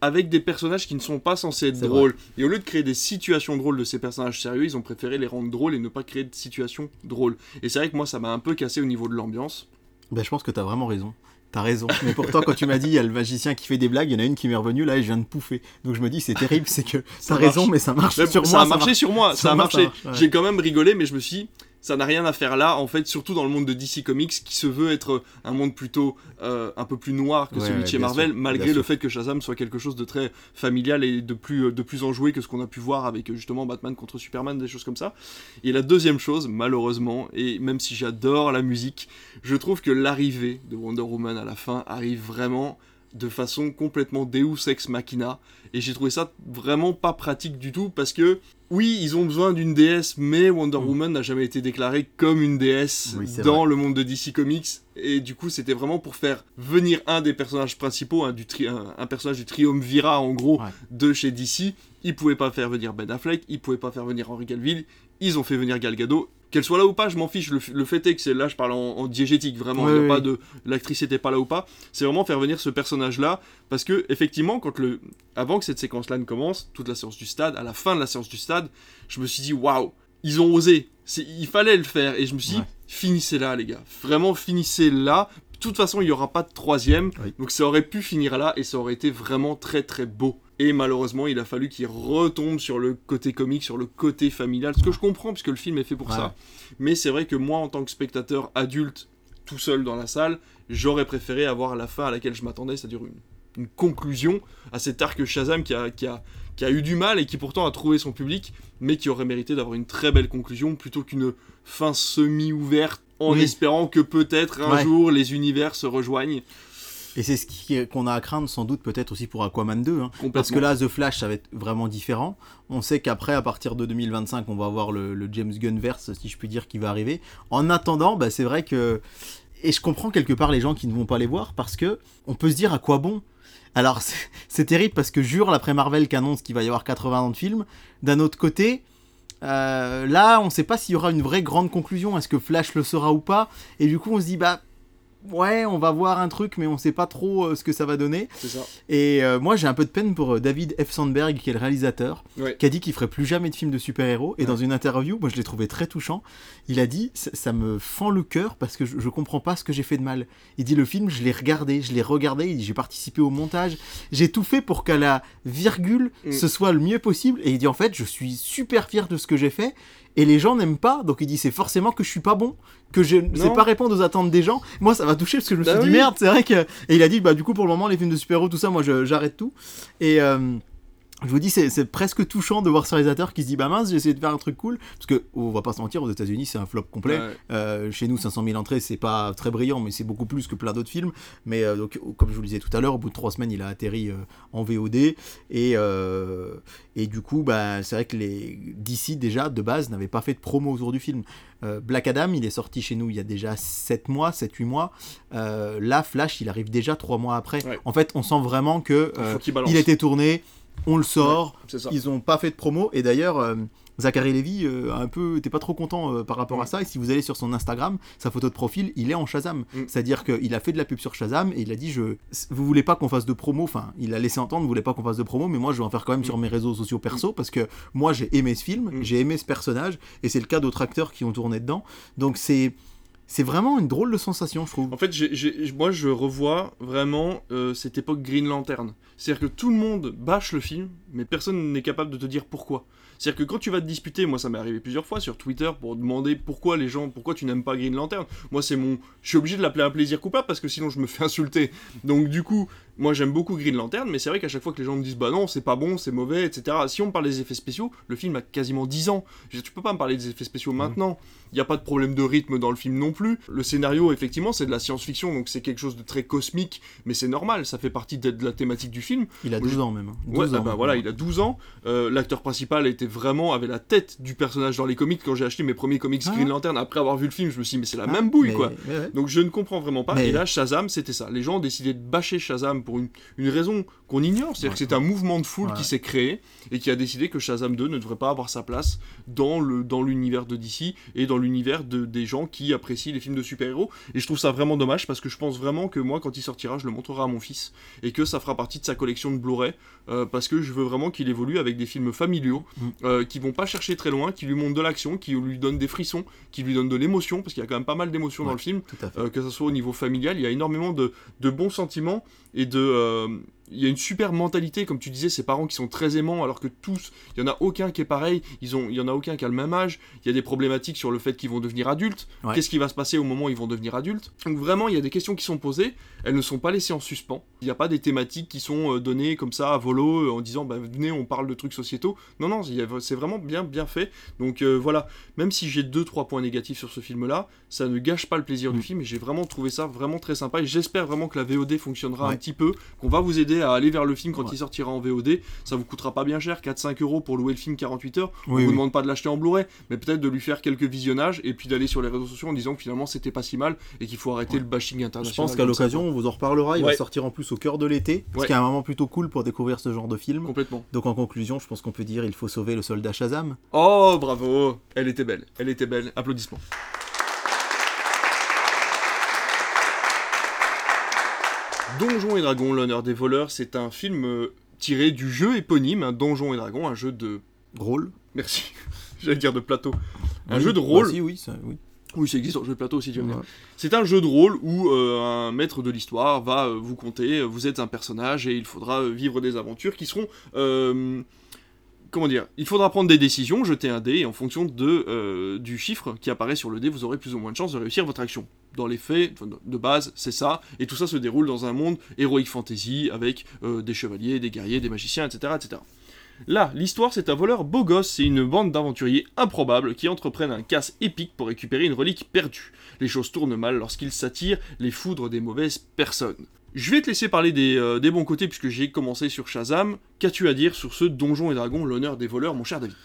avec des personnages qui ne sont pas censés être drôles. Et au lieu de créer des situations drôles de ces personnages sérieux, ils ont préféré les rendre drôles et ne pas créer de situations drôles. Et c'est vrai que moi, ça m'a un peu cassé au niveau de l'ambiance. Ben, je pense que t'as vraiment raison. T'as raison. Mais pourtant, quand tu m'as dit, il y a le magicien qui fait des blagues, il y en a une qui m'est revenue, là, et je viens de pouffer. Donc je me dis, c'est terrible, c'est que t'as raison, mais ça marche sur moi. Ça a marché sur moi, ça, a marché. J'ai quand même rigolé, mais je me suis ça n'a rien à faire là, en fait, surtout dans le monde de DC Comics, qui se veut être un monde plutôt euh, un peu plus noir que celui de chez Marvel, malgré le fait que Shazam soit quelque chose de très familial et de plus, de plus enjoué que ce qu'on a pu voir avec justement Batman contre Superman, des choses comme ça. Et la deuxième chose, malheureusement, et même si j'adore la musique, je trouve que l'arrivée de Wonder Woman à la fin arrive vraiment de façon complètement Deus ex machina et j'ai trouvé ça vraiment pas pratique du tout parce que oui ils ont besoin d'une déesse mais Wonder mm. Woman n'a jamais été déclarée comme une déesse dans le monde de DC Comics et du coup c'était vraiment pour faire venir un des personnages principaux un, du un, personnage du triumvirat en gros de chez DC ils pouvaient pas faire venir Ben Affleck ils pouvaient pas faire venir Henry Cavill. Ils ont fait venir Gal Gadot. Qu'elle soit là ou pas, je m'en fiche. Le, fait est que c'est là, je parle en, diégétique, vraiment. Il a pas de l'actrice était pas là ou pas. C'est vraiment faire venir ce personnage-là. Parce que effectivement, quand le avant que cette séquence-là ne commence, toute la séance du stade, à la fin de la séance du stade, je me suis dit waouh, ils ont osé. Il fallait le faire. Et je me suis dit finissez là, les gars. Vraiment finissez là. De toute façon, il n'y aura pas de troisième, donc ça aurait pu finir là et ça aurait été vraiment très très beau. Et malheureusement, il a fallu qu'il retombe sur le côté comique, sur le côté familial, ce que je comprends puisque le film est fait pour ça. Mais c'est vrai que moi, en tant que spectateur adulte, tout seul dans la salle, j'aurais préféré avoir la fin à laquelle je m'attendais, c'est-à-dire une, conclusion à cet arc Shazam qui a, qui, a, qui a eu du mal et qui pourtant a trouvé son public, mais qui aurait mérité d'avoir une très belle conclusion plutôt qu'une fin semi-ouverte en espérant que peut-être un jour les univers se rejoignent. Et c'est ce qu'on a à craindre sans doute peut-être aussi pour Aquaman 2. Hein. Parce que là, The Flash, ça va être vraiment différent. On sait qu'après, à partir de 2025, on va avoir le, James Gunn verse, si je puis dire, qui va arriver. En attendant, bah, c'est vrai que et je comprends quelque part les gens qui ne vont pas les voir parce que on peut se dire à quoi bon. Alors c'est terrible parce que jure l'après Marvel qu'annonce qu'il va y avoir 80 ans de film. D'un autre côté, euh, là on ne sait pas s'il y aura une vraie grande conclusion. Est-ce que Flash le sera ou pas? Et du coup on se dit bah ouais, on va voir un truc, mais on sait pas trop euh, ce que ça va donner. Ça. Et euh, moi, j'ai un peu de peine pour euh, David F. Sandberg, qui est le réalisateur, qui a dit qu'il ferait plus jamais de film de super-héros. Et dans une interview, moi, je l'ai trouvé très touchant. Il a dit ça, me fend le cœur parce que je, je comprends pas ce que j'ai fait de mal. Il dit le film, je l'ai regardé, je l'ai regardé. j'ai participé au montage, j'ai tout fait pour qu'à la virgule, mm. ce soit le mieux possible. Et il dit en fait, je suis super fier de ce que j'ai fait et les gens n'aiment pas, donc il dit c'est forcément que je suis pas bon, que je ne sais pas répondre aux attentes des gens. Moi ça m'a touché parce que je me bah suis dit merde, c'est vrai que. Et il a dit bah du coup pour le moment les films de super-héros, tout ça, moi j'arrête tout. Et. Euh, je vous dis, c'est presque touchant de voir ce réalisateur qui se dit Bah mince, j'ai essayé de faire un truc cool. Parce que, on va pas se mentir, aux États-Unis, c'est un flop complet. Euh, chez nous, 500 000 entrées, c'est pas très brillant, mais c'est beaucoup plus que plein d'autres films. Mais euh, donc, comme je vous le disais tout à l'heure, au bout de trois semaines, il a atterri euh, en VOD. Et, et du coup, bah, c'est vrai que les DC, déjà, de base, n'avaient pas fait de promo autour du film. Black Adam, il est sorti chez nous il y a déjà 7 mois, 7-8 mois. là, Flash, il arrive déjà 3 mois après. En fait, on sent vraiment que il était tourné on le sort. ils ont pas fait de promo. Et d'ailleurs, euh, Zachary Levy euh, un peu, était pas trop content euh, par rapport à mm. ça. Et si vous allez sur son Instagram, sa photo de profil, il est en Shazam. Mm. C'est-à-dire qu'il a fait de la pub sur Shazam et il a dit je, vous voulez pas qu'on fasse de promo? Enfin, il a laissé entendre, vous voulez pas qu'on fasse de promo, mais moi je vais en faire quand même sur mm. mes réseaux sociaux perso parce que moi j'ai aimé ce film, j'ai aimé ce personnage et c'est le cas d'autres acteurs qui ont tourné dedans. Donc c'est c'est vraiment une drôle de sensation, je trouve. En fait, moi, je revois vraiment euh, cette époque Green Lantern. C'est-à-dire que tout le monde bâche le film, mais personne n'est capable de te dire pourquoi. C'est-à-dire que quand tu vas te disputer, moi ça m'est arrivé plusieurs fois sur Twitter pour demander pourquoi les gens, pourquoi tu n'aimes pas Green Lantern. Moi c'est mon, je suis obligé de l'appeler un plaisir coupable parce que sinon je me fais insulter. Donc du coup, moi j'aime beaucoup Green Lantern, mais c'est vrai qu'à chaque fois que les gens me disent bah non c'est pas bon, c'est mauvais, etc. Si on me parle des effets spéciaux, le film a quasiment 10 ans. Tu peux pas me parler des effets spéciaux mmh. maintenant. Il n'y a pas de problème de rythme dans le film non plus. Le scénario, effectivement, c'est de la science-fiction, donc c'est quelque chose de très cosmique, mais c'est normal, ça fait partie de, la thématique du film. Il a 12 ans même. 12 ans, bah, voilà, il a 12 ans. Euh, l'acteur principal était vraiment, avait la tête du personnage dans les comics. Quand j'ai acheté mes premiers comics ah. Green Lantern, après avoir vu le film, je me suis dit, mais c'est la ah, même bouille, quoi. Donc je ne comprends vraiment pas. Et là, Shazam, c'était ça. Les gens ont décidé de bâcher Shazam pour une, une raison qu'on ignore. C'est-à-dire que c'est un mouvement de foule qui s'est créé et qui a décidé que Shazam 2 ne devrait pas avoir sa place dans l'univers dans de DC et dans l'univers de, des gens qui apprécient les films de super-héros. Et je trouve ça vraiment dommage parce que je pense vraiment que moi, quand il sortira, je le montrerai à mon fils et que ça fera partie de sa collection de Blu-ray euh, parce que je veux vraiment qu'il évolue avec des films familiaux mm. euh, qui vont pas chercher très loin, qui lui montrent de l'action, qui lui donnent des frissons, qui lui donnent de l'émotion parce qu'il y a quand même pas mal d'émotions dans le film, euh, que ce soit au niveau familial, il y a énormément de, de bons sentiments et de il y a une super mentalité, comme tu disais, ces parents qui sont très aimants, alors que tous, il y en a aucun qui est pareil, ils ont, il y en a aucun qui a le même âge, il y a des problématiques sur le fait qu'ils vont devenir adultes, qu'est-ce qui va se passer au moment où ils vont devenir adultes. Donc vraiment, il y a des questions qui sont posées, elles ne sont pas laissées en suspens, il n'y a pas des thématiques qui sont euh, données comme ça à volo, euh, en disant, bah, venez, on parle de trucs sociétaux. Non, non, c'est vraiment bien, bien fait. Donc euh, voilà, même si j'ai deux, trois points négatifs sur ce film-là, ça ne gâche pas le plaisir du mm. film, et j'ai vraiment trouvé ça vraiment très sympa, et j'espère vraiment que la VOD fonctionnera un petit peu, qu'on va vous aider à aller vers le film quand il sortira en VOD. Ça vous coûtera pas bien cher, 4-5 euros pour louer le film 48 heures. on vous demande pas de l'acheter en Blu-ray, mais peut-être de lui faire quelques visionnages et puis d'aller sur les réseaux sociaux en disant que finalement c'était pas si mal et qu'il faut arrêter le bashing international. Je pense qu'à l'occasion, on vous en reparlera. Il va sortir en plus au cœur de l'été, ce qui est un moment plutôt cool pour découvrir ce genre de film. Complètement. Donc en conclusion, je pense qu'on peut dire il faut sauver le soldat Shazam. Oh bravo, elle était belle, elle était belle. Applaudissements. Donjons et Dragons, l'honneur des voleurs, c'est un film euh, tiré du jeu éponyme, un Donjons et Dragons, un jeu de rôle. Merci. J'allais dire de plateau. Un jeu de rôle. Bah, oui, ça, oui. Oui, ça existe en jeu de plateau aussi, tu veux C'est un jeu de rôle où euh, un maître de l'histoire va euh, vous conter, vous êtes un personnage et il faudra vivre des aventures qui seront comment dire, il faudra prendre des décisions, jeter un dé, et en fonction euh, du chiffre qui apparaît sur le dé, vous aurez plus ou moins de chances de réussir votre action. Dans les faits, de base, c'est ça, et tout ça se déroule dans un monde héroïque fantasy, avec euh, des chevaliers, des guerriers, des magiciens, etc. etc. Là, l'histoire, c'est un voleur beau gosse et une bande d'aventuriers improbables qui entreprennent un casse épique pour récupérer une relique perdue. Les choses tournent mal lorsqu'ils s'attirent les foudres des mauvaises personnes. Je vais te laisser parler euh, des, bons côtés puisque j'ai commencé sur Shazam. Qu'as-tu à dire sur ce Donjon et Dragon, l'honneur des voleurs, mon cher David?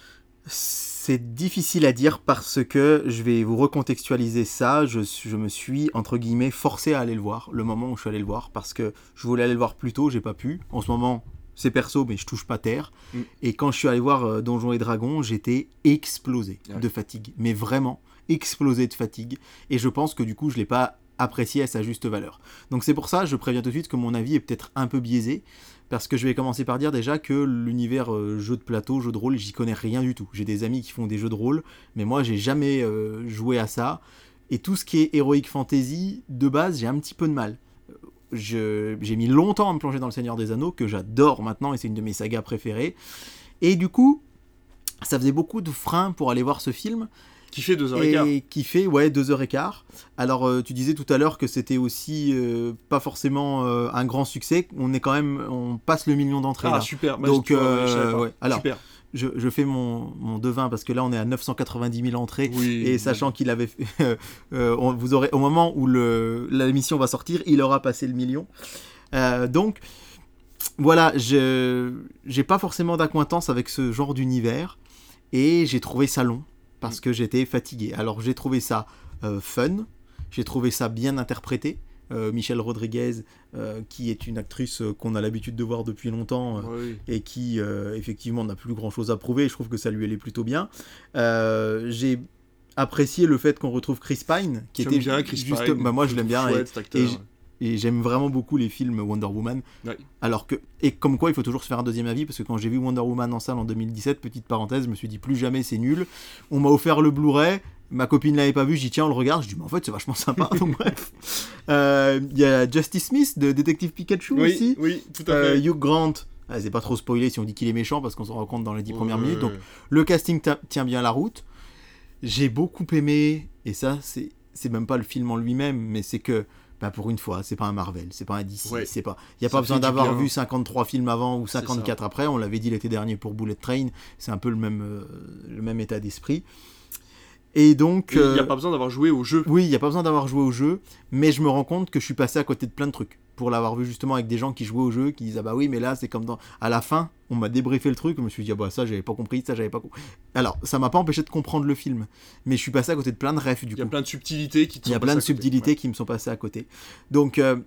C'est difficile à dire parce que je vais vous recontextualiser ça. Je, je, me suis, entre guillemets, forcé à aller le voir, le moment où je suis allé le voir, parce que je voulais aller le voir plus tôt, j'ai pas pu. En ce moment, c'est perso, mais je touche pas terre. Mm. Et quand je suis allé voir euh, Donjons et Dragons, j'étais explosé de fatigue. Mais vraiment explosé de fatigue. Et je pense que du coup, je l'ai pas apprécié à sa juste valeur. Donc c'est pour ça, je préviens tout de suite que mon avis est peut-être un peu biaisé. Parce que je vais commencer par dire déjà que l'univers euh, jeu de plateau, jeu de rôle, j'y connais rien du tout. J'ai des amis qui font des jeux de rôle, mais moi j'ai jamais euh, joué à ça. Et tout ce qui est Heroic Fantasy, de base, j'ai un petit peu de mal j'ai mis longtemps à me plonger dans le Seigneur des Anneaux, que j'adore maintenant, et c'est une de mes sagas préférées. Et du coup, ça faisait beaucoup de freins pour aller voir ce film. Qui fait 2h15. Et qui fait, ouais, 2h15. Alors, euh, tu disais tout à l'heure que c'était aussi euh, pas forcément euh, un grand succès. On est quand même, on passe le million d'entrées. Ah, super. Donc, ouais. Alors, super je, fais mon, devin parce que là on est à 990 000 entrées et sachant qu'il avait fait, euh, vous aurez au moment où l'émission va sortir il aura passé le million euh, donc voilà je j'ai pas forcément d'acquaintance avec ce genre d'univers et j'ai trouvé ça long parce que j'étais fatigué alors j'ai trouvé ça euh, fun j'ai trouvé ça bien interprété euh, Michelle Rodriguez, euh, qui est une actrice qu'on a l'habitude de voir depuis longtemps et qui effectivement n'a plus grand chose à prouver. Je trouve que ça lui allait plutôt bien. J'ai apprécié le fait qu'on retrouve Chris Pine, qui était bien Chris juste. Bah, moi, je l'aime bien. et, j'aime vraiment beaucoup les films Wonder Woman. Alors que et comme quoi, il faut toujours se faire un deuxième avis parce que quand j'ai vu Wonder Woman en salle en 2017, petite parenthèse, je me suis dit plus jamais c'est nul. On m'a offert le Blu-ray. Ma copine l'avait pas vu, j'y tiens, on le regarde, je dis, mais en fait, c'est vachement sympa. Donc, bref. Euh, il y a Justice Smith de Détective Pikachu aussi. Oui, tout à fait. Euh, Hugh Grant. Ah, c'est pas trop spoilé si on dit qu'il est méchant parce qu'on se rend compte dans les dix premières minutes. Donc, le casting tient bien la route. J'ai beaucoup aimé, et ça, c'est même pas le film en lui-même, mais c'est que bah pour une fois, c'est pas un Marvel, c'est pas un DC, c'est pas. Il y a pas besoin d'avoir vu 53 films avant ou 54 après. On l'avait dit l'été dernier pour Bullet Train. C'est un peu le même, euh, le même état d'esprit. Et donc. Il n'y a euh, pas besoin d'avoir joué au jeu. Oui, il n'y a pas besoin d'avoir joué au jeu, mais je me rends compte que je suis passé à côté de plein de trucs. Pour l'avoir vu justement avec des gens qui jouaient au jeu, qui disaient ah bah oui, mais là c'est comme dans. À la fin, on m'a débriefé le truc, je me suis dit ah bah ça j'avais pas compris, ça j'avais pas compris. Alors, ça m'a pas empêché de comprendre le film, mais je suis passé à côté de plein de refs du coup. Il y a plein de subtilités qui Il y a plein de subtilités qui me sont passées à côté. Donc. Euh,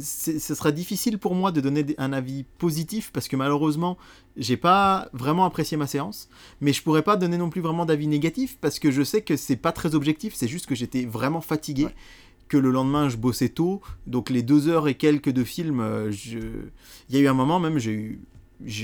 ce sera difficile pour moi de donner un avis positif parce que malheureusement j'ai pas vraiment apprécié ma séance mais je pourrais pas donner non plus vraiment d'avis négatif parce que je sais que c'est pas très objectif c'est juste que j'étais vraiment fatigué que le lendemain je bossais tôt. Donc les deux heures et quelques de film euh, il y a eu un moment même j'ai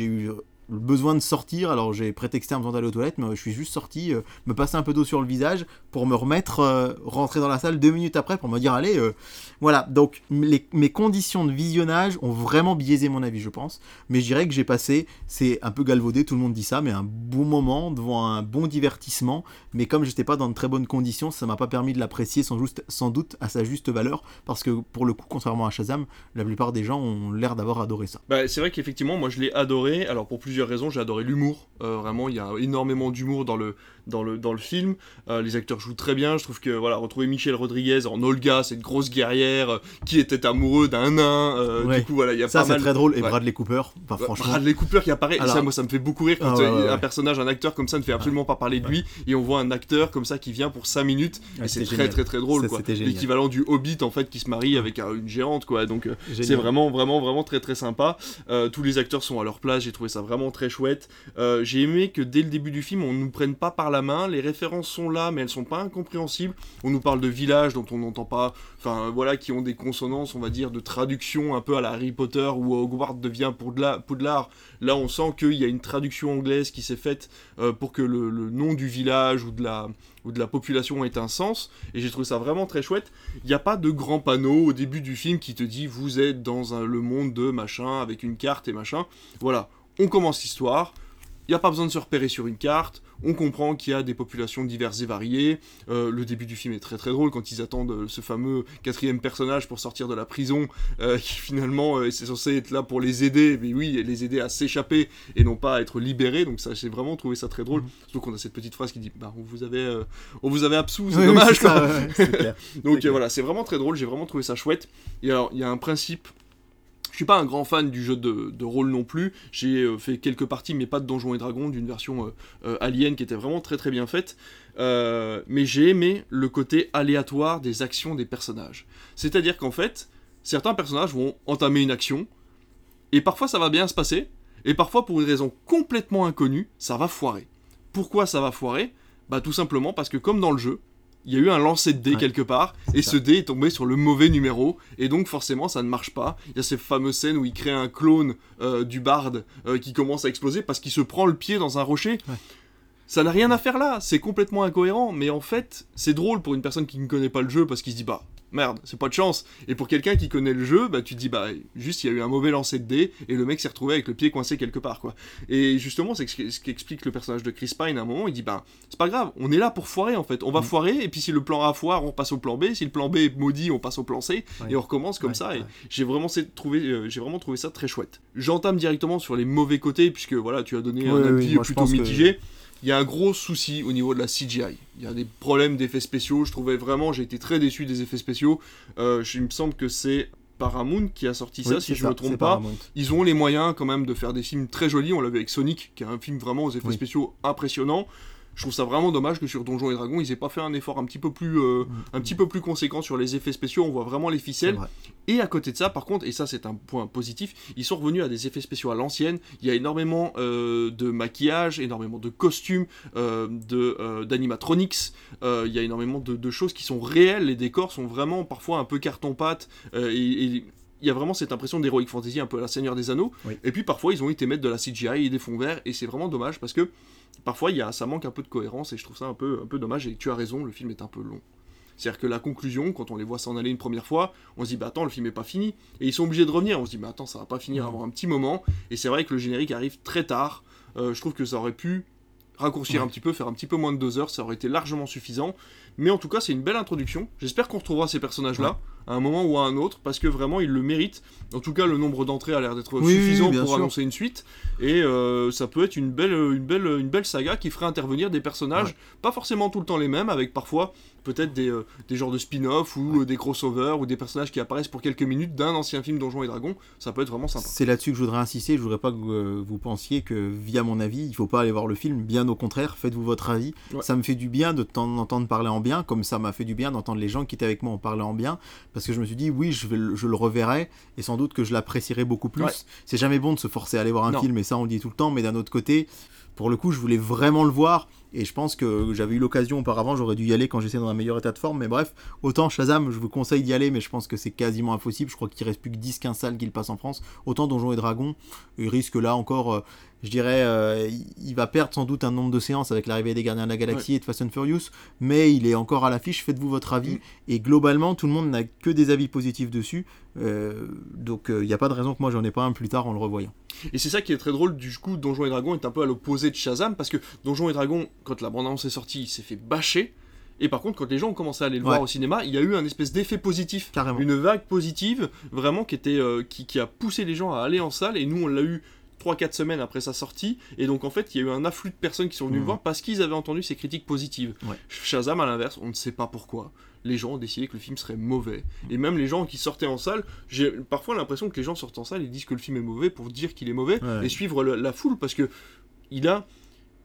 eu le besoin de sortir. Alors j'ai prétexté en besoin d'aller aux toilettes, mais je suis juste sorti, euh, me passer un peu d'eau sur le visage pour me remettre, euh, rentrer dans la salle deux minutes après pour me dire allez, euh, voilà. Donc mes conditions de visionnage ont vraiment biaisé mon avis, je pense. Mais je dirais que j'ai passé, c'est un peu galvaudé, tout le monde dit ça, mais un bon moment devant un bon divertissement. Mais comme j'étais pas dans de très bonnes conditions, ça m'a pas permis de l'apprécier sans, sans doute à sa juste valeur, parce que pour le coup, contrairement à Shazam, la plupart des gens ont l'air d'avoir adoré ça. Bah, c'est vrai qu'effectivement, moi je l'ai adoré. Alors pour plus raisons. J'ai adoré l'humour. Euh, vraiment, il y a énormément d'humour dans le, dans le, dans le film. Euh, les acteurs jouent très bien. Je trouve que voilà, retrouver Michel Rodriguez en Olga, cette grosse guerrière euh, qui était amoureux d'un nain. Du coup, voilà, il y a ça, c'est très drôle. Et Bradley Cooper, franchement. Bradley Cooper qui apparaît. ça, moi, ça me fait beaucoup rire quand ah, un personnage, un acteur comme ça ne fait absolument pas parler de lui et on voit un acteur comme ça qui vient pour 5 minutes. et c'est très, très, très drôle. L'équivalent du Hobbit en fait qui se marie avec une géante quoi. Donc c'est vraiment, vraiment, vraiment très, très sympa. tous les acteurs sont à leur place. J'ai trouvé ça vraiment très chouette. Euh, j'ai aimé que dès le début du film, on ne nous prenne pas par la main. Les références sont là, mais elles sont pas incompréhensibles. On nous parle de villages dont on n'entend pas, enfin voilà, qui ont des consonances, on va dire, de traduction un peu à la Harry Potter où Hogwarts devient Poudlard. Là, on sent qu'il y a une traduction anglaise qui s'est faite euh, pour que le, nom du village ou de la ou de la population ait un sens, et j'ai trouvé ça vraiment très chouette. Il n'y a pas de grand panneau au début du film qui te dit vous êtes dans le monde de machin avec une carte et machin. Voilà, on commence l'histoire, il n'y a pas besoin de se repérer sur une carte, on comprend qu'il y a des populations diverses et variées. Euh, le début du film est très très drôle quand ils attendent euh, ce fameux quatrième personnage pour sortir de la prison, euh, qui finalement est censé être là pour les aider, mais oui, les aider à s'échapper et non pas à être libérés. Donc ça, j'ai vraiment trouvé ça très drôle. Mhm. Surtout qu'on a cette petite phrase qui dit bah, on vous avait, on vous avait absous, c'est dommage. Donc voilà, c'est vraiment très drôle, j'ai vraiment trouvé ça chouette. Et alors, il y a un principe Je suis pas un grand fan du jeu de, rôle non plus. J'ai euh, fait quelques parties, mais pas de Donjons et Dragons, d'une version euh, euh, Alien qui était vraiment très très bien faite. mais j'ai aimé le côté aléatoire des actions des personnages. C'est-à-dire qu'en fait, certains personnages vont entamer une action, et parfois ça va bien se passer, et parfois pour une raison complètement inconnue, ça va foirer. Pourquoi ça va foirer? Bah tout simplement parce que comme dans le jeu, il y a eu un lancer de dés quelque part, et ce dé est tombé sur le mauvais numéro, et donc forcément ça ne marche pas. Il y a ces fameuses scènes où il crée un clone euh, du barde euh, qui commence à exploser parce qu'il se prend le pied dans un rocher. Ça n'a rien à faire là, c'est complètement incohérent, mais en fait, c'est drôle pour une personne qui ne connaît pas le jeu parce qu'il se dit bah merde, c'est pas de chance. Et pour quelqu'un qui connaît le jeu, bah tu te dis bah juste il y a eu un mauvais lancer de dés et le mec s'est retrouvé avec le pied coincé quelque part quoi. Et justement c'est ce qu'explique le personnage de Chris Pine à un moment, il dit bah c'est pas grave, on est là pour foirer en fait, on va mm. foirer et puis si le plan A foire, on passe au plan B, si le plan B est maudit, on passe au plan C et on recommence comme ça et j'ai vraiment trouvé euh, j'ai vraiment trouvé ça très chouette. J'entame directement sur les mauvais côtés puisque voilà, tu as donné un avis plutôt mitigé il y a un gros souci au niveau de la CGI. Il y a des problèmes d'effets spéciaux. Je trouvais vraiment, j'ai été très déçu des effets spéciaux. Euh, il me semble que c'est Paramount qui a sorti ça, si je ne me trompe pas. Ils ont les moyens quand même de faire des films très jolis. On l'a vu avec Sonic, qui est un film vraiment aux effets spéciaux impressionnants je trouve ça vraiment dommage que sur Donjons et Dragons, ils aient pas fait un effort un petit peu plus, euh, un petit peu plus conséquent sur les effets spéciaux. On voit vraiment les ficelles. Et à côté de ça, par contre, et ça c'est un point positif, ils sont revenus à des effets spéciaux à l'ancienne. Il y a énormément euh, de maquillage, énormément de costumes, euh, de d'animatronics. il y a énormément de, choses qui sont réelles. Les décors sont vraiment parfois un peu carton-pâte. et, il y a vraiment cette impression d'Heroic Fantasy un peu à la Seigneur des Anneaux. Et puis parfois ils ont été mettre de la CGI et des fonds verts et c'est vraiment dommage parce que parfois il y a, ça manque un peu de cohérence et je trouve ça un peu, un peu dommage et tu as raison, le film est un peu long. C'est-à-dire que la conclusion, quand on les voit s'en aller une première fois, on se dit bah attends le film est pas fini et ils sont obligés de revenir. On se dit bah attends ça va pas finir avant un petit moment et c'est vrai que le générique arrive très tard. Euh, je trouve que ça aurait pu raccourcir un petit peu, faire un petit peu moins de deux heures, ça aurait été largement suffisant. Mais en tout cas, c'est une belle introduction. J'espère qu'on retrouvera ces personnages-là à un moment ou à un autre, parce que vraiment, ils le méritent. En tout cas, le nombre d'entrées a l'air d'être suffisant pour annoncer une suite. Et euh, ça peut être une belle, une, belle, une belle saga qui ferait intervenir des personnages, pas forcément tout le temps les mêmes, avec parfois peut-être des, euh, des genres de spin-off ou euh, des crossovers ou des personnages qui apparaissent pour quelques minutes d'un ancien film Donjons et Dragons, ça peut être vraiment sympa. C'est là-dessus que je voudrais insister, je voudrais pas que euh, vous pensiez que via mon avis, il faut pas aller voir le film, bien au contraire, faites-vous votre avis. Ça me fait du bien de t'entendre parler en bien, comme ça m'a fait du bien d'entendre les gens qui étaient avec moi en parler en bien, parce que je me suis dit, oui, je, vais, je le reverrai, et sans doute que je l'apprécierai beaucoup plus. C'est jamais bon de se forcer à aller voir un film, et ça on le dit tout le temps, mais d'un autre côté, pour le coup, je voulais vraiment le voir. Et je pense que j'avais eu l'occasion auparavant, j'aurais dû y aller quand j'étais dans un meilleur état de forme. Mais bref, autant Shazam, je vous conseille d'y aller, mais je pense que c'est quasiment impossible. Je crois qu'il reste plus que 10-15 salles qu'il passe en France. Autant Donjons et Dragons, il risque là encore euh, je dirais, euh, il va perdre sans doute un nombre de séances avec l'arrivée des Gardiens de la Galaxie et de Fast and Furious, mais il est encore à l'affiche, faites-vous votre avis, mm. et globalement, tout le monde n'a que des avis positifs dessus, euh, donc il euh, n'y a pas de raison que moi j'en ai pas un plus tard en le revoyant. Et c'est ça qui est très drôle, du coup, Donjons et Dragons est un peu à l'opposé de Shazam, parce que Donjons et Dragons, quand la bande-annonce est sortie, il s'est fait bâcher, et par contre, quand les gens ont commencé à aller le voir au cinéma, il y a eu un espèce d'effet positif, Carrément. une vague positive, vraiment qui était, qui, qui, a poussé les gens à aller en salle. Et nous, on l'a eu 3-4 semaines après sa sortie, et donc en fait il y a eu un afflux de personnes qui sont venues le mmh. voir parce qu'ils avaient entendu ces critiques positives. Shazam à l'inverse, on ne sait pas pourquoi. Les gens ont décidé que le film serait mauvais. Et même les gens qui sortaient en salle, j'ai parfois l'impression que les gens sortent en salle et disent que le film est mauvais pour dire qu'il est mauvais et suivre la foule parce que il a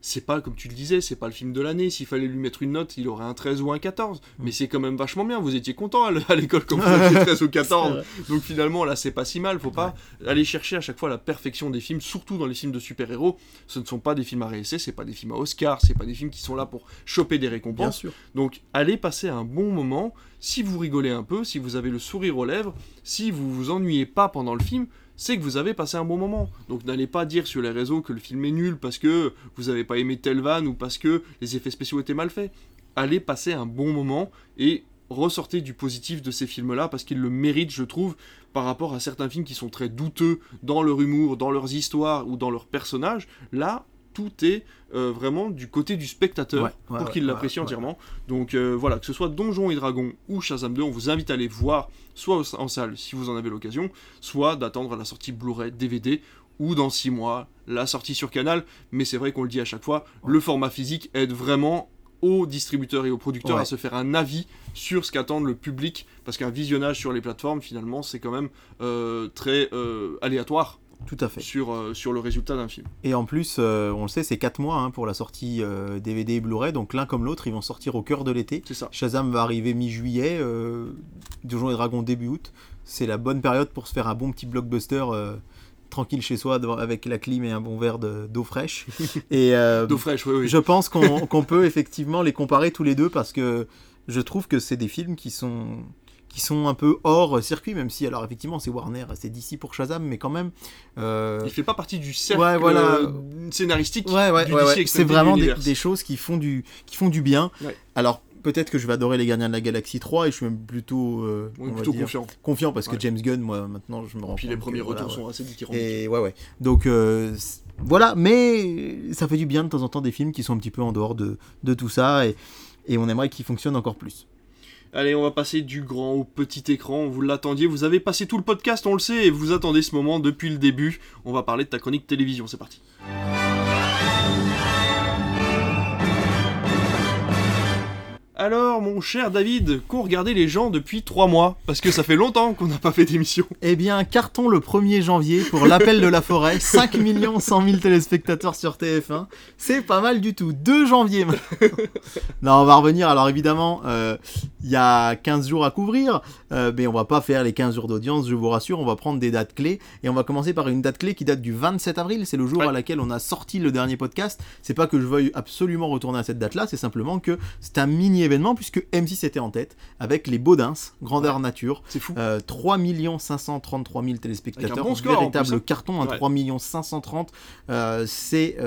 c'est pas comme tu le disais, c'est pas le film de l'année. S'il fallait lui mettre une note, il aurait un 13 ou un 14. Mm. Mais c'est quand même vachement bien. Vous étiez content à l'école quand vous aviez 13 ou 14. Donc finalement, là, c'est pas si mal. Faut pas aller chercher à chaque fois la perfection des films, surtout dans les films de super-héros. Ce ne sont pas des films à réessayer, c'est pas des films à Oscar, c'est pas des films qui sont là pour choper des récompenses. Donc allez passer un bon moment. Si vous rigolez un peu, si vous avez le sourire aux lèvres, si vous vous ennuyez pas pendant le film, c'est que vous avez passé un bon moment. Donc n'allez pas dire sur les réseaux que le film est nul parce que vous n'avez pas aimé tel van ou parce que les effets spéciaux étaient mal faits. Allez passer un bon moment et ressortez du positif de ces films-là parce qu'ils le méritent, je trouve, par rapport à certains films qui sont très douteux dans leur humour, dans leurs histoires ou dans leurs personnages. Là, tout est euh, vraiment du côté du spectateur pour qu'il l'apprécie entièrement. Donc euh, voilà, que ce soit Donjons et Dragons ou Shazam 2, on vous invite à aller voir soit en salle si vous en avez l'occasion, soit d'attendre la sortie Blu-ray, DVD ou dans 6 mois la sortie sur Canal. Mais c'est vrai qu'on le dit à chaque fois, le format physique aide vraiment aux distributeurs et aux producteurs à se faire un avis sur ce qu'attend le public, parce qu'un visionnage sur les plateformes, finalement, c'est quand même très aléatoire. Tout à fait. Sur, sur le résultat d'un film. Et en plus, on le sait, c'est 4 mois hein, pour la sortie DVD et Blu-ray, donc l'un comme l'autre, ils vont sortir au cœur de l'été. C'est ça. Shazam va arriver mi-juillet, euh, Donjons et Dragons début août. C'est la bonne période pour se faire un bon petit blockbuster tranquille chez soi avec la clim et un bon verre d'eau fraîche. Et euh, d'eau fraîche, oui, oui. Je pense qu'on peut effectivement les comparer tous les deux parce que je trouve que c'est des films qui sont qui sont un peu hors circuit, même si, alors effectivement, c'est Warner, c'est d'ici pour Shazam, mais quand même. Euh... Il fait pas partie du cercle voilà. scénaristique. Ouais, ouais, ouais, C'est vraiment des, des, choses qui font du, qui font du bien. Alors, peut-être que je vais adorer les Gardiens de la Galaxie 3 et je suis même plutôt, euh, plutôt confiant. Confiant parce que James Gunn, moi maintenant je me rends Puis les premiers retours sont assez dithyrambiques. Et ouais, ouais. Donc euh, voilà, mais ça fait du bien de temps en temps des films qui sont un petit peu en dehors de, de tout ça et, et on aimerait qu'ils fonctionnent encore plus. Allez, on va passer du grand au petit écran. Vous l'attendiez, vous avez passé tout le podcast, on le sait, et vous attendez ce moment depuis le début. On va parler de ta chronique télévision, c'est parti. Alors, mon cher David, qu'ont regardé les gens depuis 3 mois? Parce que ça fait longtemps qu'on n'a pas fait d'émission. Eh bien, carton le 1er janvier pour l'appel de la forêt. 5 100 000 téléspectateurs sur TF1. C'est pas mal du tout. 2 janvier. non, on va revenir. Alors, évidemment, euh, il y a 15 jours à couvrir. Euh, mais on va pas faire les 15 jours d'audience, je vous rassure. On va prendre des dates clés. Et on va commencer par une date clé qui date du 27 avril. C'est le jour à laquelle on a sorti le dernier podcast. C'est pas que je veuille absolument retourner à cette date-là. C'est simplement que c'est un mini puisque M6 était en tête avec les Baudins, grandeur nature. C'est fou. 3 533 000 téléspectateurs. Un véritable hein. carton, un 3 530 euh, c'est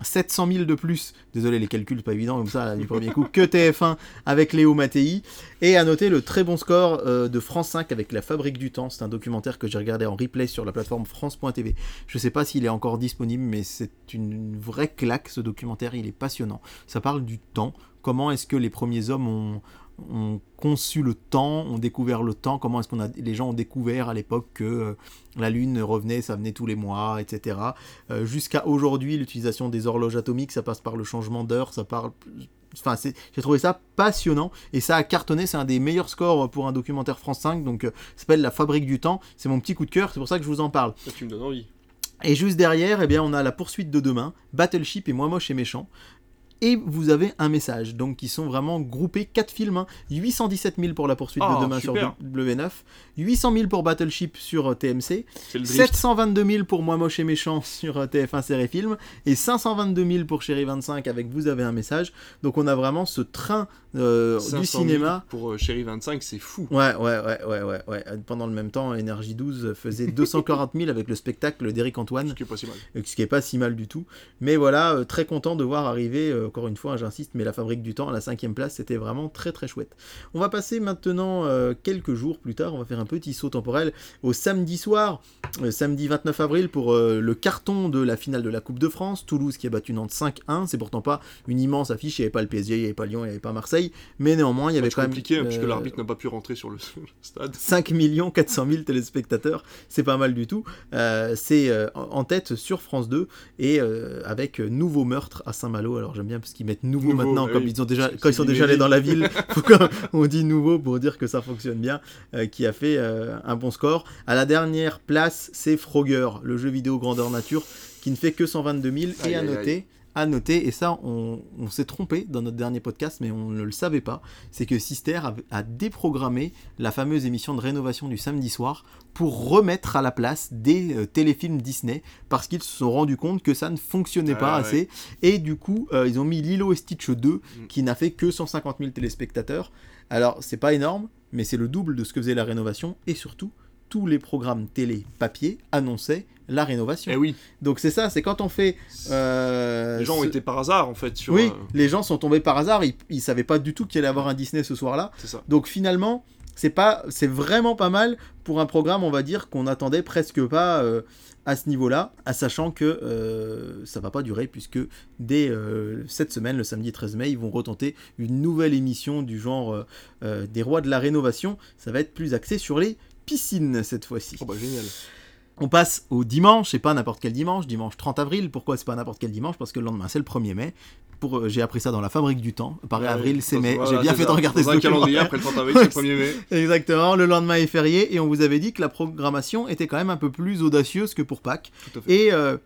700 euh, 000 de plus, désolé les calculs pas évidents comme ça du premier coup, que TF1 avec Léo Mattei. Et à noter le très bon score euh, de France 5 avec La Fabrique du Temps. C'est un documentaire que j'ai regardé en replay sur la plateforme France.tv. Je sais pas s'il est encore disponible, mais c'est une vraie claque ce documentaire, il est passionnant. Ça parle du temps, comment est-ce que les premiers hommes ont, conçu le temps, ont découvert le temps, comment est-ce que les gens ont découvert à l'époque que euh, la Lune revenait, ça venait tous les mois, etc. Euh, jusqu'à aujourd'hui, l'utilisation des horloges atomiques, ça passe par le changement d'heure, ça parle... Enfin, j'ai trouvé ça passionnant et ça a cartonné. C'est un des meilleurs scores pour un documentaire France 5. Donc, euh, ça s'appelle La Fabrique du Temps. C'est mon petit coup de cœur. C'est pour ça que je vous en parle. tu me donnes envie. Et juste derrière, eh bien, on a la poursuite de demain, Battleship et Moi Moche et Méchant et vous avez un message. Donc, qui sont vraiment groupés 4 films. 817 hein. 000 pour la poursuite de ah, demain sur W9, 800 000 pour Battleship sur euh, TMC, 722 000 pour Moi Moche et Méchant sur euh, TF1 Série Film, et 522 000 pour Chérie 25 avec Vous avez un message. Donc, on a vraiment ce train euh, du cinéma. Pour Chérie 25, c'est fou. Ouais, ouais, ouais, ouais, ouais, ouais. Pendant le même temps, Énergie 12 faisait 240 000 avec le spectacle d'Éric Antoine. Ce qui est pas si mal. Ce qui est pas si mal du tout. Mais voilà, très content de voir arriver encore une fois, j'insiste, mais la fabrique du temps à la cinquième place, c'était vraiment très très chouette. On va passer maintenant euh, quelques jours plus tard, on va faire un petit saut temporel au samedi soir, euh, samedi 29 avril pour euh, le carton de la finale de la Coupe de France, Toulouse qui a battu Nantes 5-1, c'est pourtant pas une immense affiche, il n'y avait pas le PSG, il n'y avait pas Lyon, il n'y avait pas Marseille, mais néanmoins il y avait quand compliqué, même... compliqué, hein, puisque l'arbitre n'a pas pu rentrer sur le stade. 5 400 000 téléspectateurs, c'est pas mal du tout. c'est en tête sur France 2 et avec Nouveau Meurtre à Saint-Malo, alors j'aime bien parce qu'ils mettent nouveau, maintenant, comme ils ont déjà, quand ils sont déjà allés dans la ville, on dit nouveau pour dire que ça fonctionne bien, euh, qui a fait euh, un bon score. À la dernière place, c'est Frogger, le jeu vidéo grandeur nature, qui ne fait que 122 000. et à noter, à noter, et ça on, s'est trompé dans notre dernier podcast, mais on ne le savait pas, c'est que Sister a, déprogrammé la fameuse émission de rénovation du samedi soir pour remettre à la place des euh, téléfilms Disney, parce qu'ils se sont rendus compte que ça ne fonctionnait pas ah assez, et du coup euh, ils ont mis Lilo et Stitch 2, mm. qui n'a fait que 150 000 téléspectateurs. Alors c'est pas énorme, mais c'est le double de ce que faisait la rénovation, et surtout tous les programmes télé papier annonçaient la rénovation. Eh oui. Donc c'est ça, c'est quand on fait. Euh, les gens ont été par hasard en fait. Sur, oui, euh, les gens sont tombés par hasard. Ils, ils savaient pas du tout qu'il allait avoir un Disney ce soir-là. C'est ça. Donc finalement, c'est pas, c'est vraiment pas mal pour un programme, on va dire qu'on attendait presque pas euh, à ce niveau-là, à sachant que ça va pas durer puisque dès cette semaine, le samedi 13 mai, ils vont retenter une nouvelle émission du genre des rois de la rénovation. Ça va être plus axé sur les piscines cette fois-ci. Oh bah génial. On passe au dimanche, et pas n'importe quel dimanche, dimanche 30 avril. Pourquoi c'est pas n'importe quel dimanche? Parce que le lendemain, c'est le 1er mai. Pour, j'ai appris ça dans la fabrique du temps. Pareil, Ah avril, c'est mai. voilà, j'ai bien fait de regarder Dans ce un calendrier, après le 30 avril, c'est le 1er mai. Exactement, le lendemain est férié et on vous avait dit que la programmation était quand même un peu plus audacieuse que pour Pâques. Tout à fait. Et euh,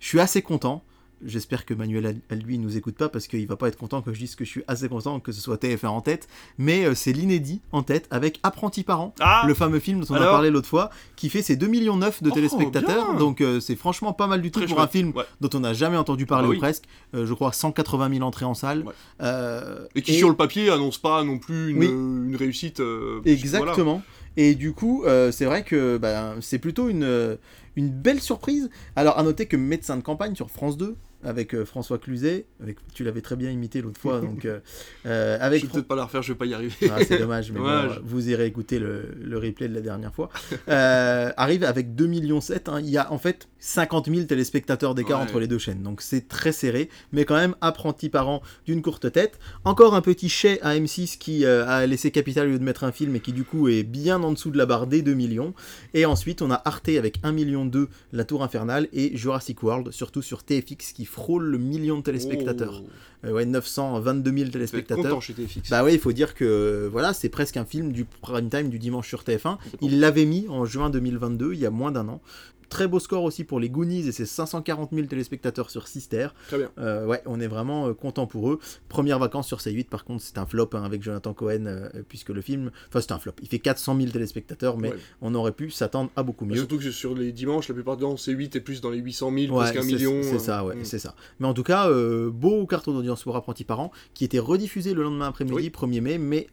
je suis assez content. J'espère que Manuel, lui, nous écoute pas parce qu'il va pas être content que je dise que je suis assez content que ce soit TF1 en tête. Mais euh, c'est l'inédit en tête avec Apprenti Parent, Ah le fameux film dont on a parlé l'autre fois, qui fait ses 2 millions 9 de Oh, téléspectateurs. Donc euh, c'est franchement pas mal du tout Très pour chouette. un film Ouais. dont on n'a jamais entendu parler Ah ou oui. presque. Euh, je crois 180 000 entrées en salle. Ouais. Euh, Et qui et- sur le papier annonce pas non plus une, Oui. une réussite. Exactement. Et du coup, euh, c'est vrai que ben, c'est plutôt une, une belle surprise. Alors, à noter que Médecin de campagne sur France 2, avec euh, François Cluzet, avec, tu l'avais très bien imité l'autre fois, donc euh, euh, Je avec vais peut-être pas la refaire, je vais pas y arriver. ah, c'est dommage, mais bon, Dommage. vous irez écouter le, le replay de la dernière fois. Euh, arrive avec 2 millions 7. Il y a en fait 50 000 téléspectateurs d'écart Ouais. entre les deux chaînes. Donc c'est très serré, mais quand même apprenti parent d'une courte tête. Encore un petit chais à M6 qui euh, a laissé Capital au lieu de mettre un film et qui du coup est bien en dessous de la barre des 2 millions. Et ensuite on a Arte avec 1 million 2, La Tour Infernale et Jurassic World, surtout sur TFX qui frôle le million de téléspectateurs. Oh, Euh, ouais, 922 000 vous êtes téléspectateurs. chez TFX. Bah oui, il faut dire que euh, voilà, c'est presque un film du prime time du dimanche sur TF1. Complètement. Il l'avait mis en juin 2022, il y a moins d'un an. Très beau score aussi pour les Goonies et ses 540 000 téléspectateurs sur Sister. Très bien. Euh, ouais, on est vraiment euh, content pour eux. Première vacances sur C8, par contre, c'est un flop hein, avec Jonathan Cohen, euh, puisque le film. Enfin, c'est un flop. Il fait 400 000 téléspectateurs, mais Ouais. on aurait pu s'attendre à beaucoup Bah, mieux. Surtout que sur les dimanches, la plupart du temps, c'est 8 et plus dans les 800 000, Ouais, presque un million. C'est ça, ouais, mm. c'est ça. Mais en tout cas, beau carton d'audience pour Apprenti Parent, qui était rediffusé le lendemain après-midi, Oui. 1er mai, mais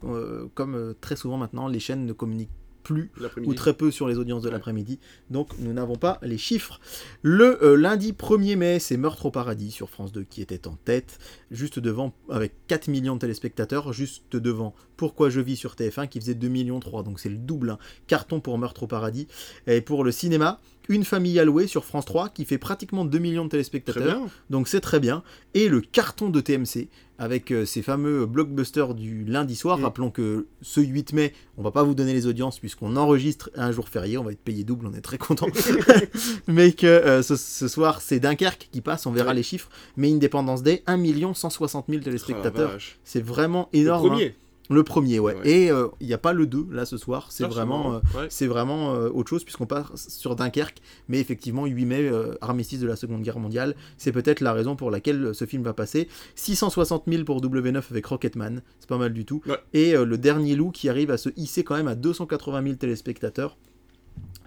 comme très souvent maintenant, les chaînes ne communiquent plus ou très peu sur les audiences de l'après-midi, donc nous n'avons pas les chiffres. Le euh, lundi 1er mai, c'est Meurtre au paradis sur France 2 qui était en tête, juste devant, avec 4 millions de téléspectateurs, juste devant Pourquoi je vis sur TF1 qui faisait 2 millions 3, donc c'est le double, hein. carton pour Meurtre au paradis. Et pour le cinéma, Une famille allouée sur France 3 qui fait pratiquement 2 millions de téléspectateurs, donc c'est très bien. Et le carton de TMC, avec euh, ces fameux blockbusters du lundi soir. Mm. Rappelons que ce 8 mai, on va pas vous donner les audiences puisqu'on enregistre un jour férié, on va être payé double, on est très content. mais que euh, ce, ce soir, c'est Dunkerque qui passe, on verra Ouais. les chiffres. Mais Independence Day, 1 160 000 Oh la téléspectateurs. c'est vraiment Le énorme. hein. Le premier, ouais. Ouais. Et euh, il n'y a pas le 2 là ce soir, c'est vraiment... euh, Ouais. c'est vraiment euh, autre chose puisqu'on part sur Dunkerque, mais effectivement 8 mai, euh, armistice de la Seconde Guerre mondiale, c'est peut-être la raison pour laquelle euh, ce film va passer. 660 000 pour W9 avec Rocketman, c'est pas mal du tout. Ouais. Et euh, le dernier loup qui arrive à se hisser quand même à 280 000 téléspectateurs,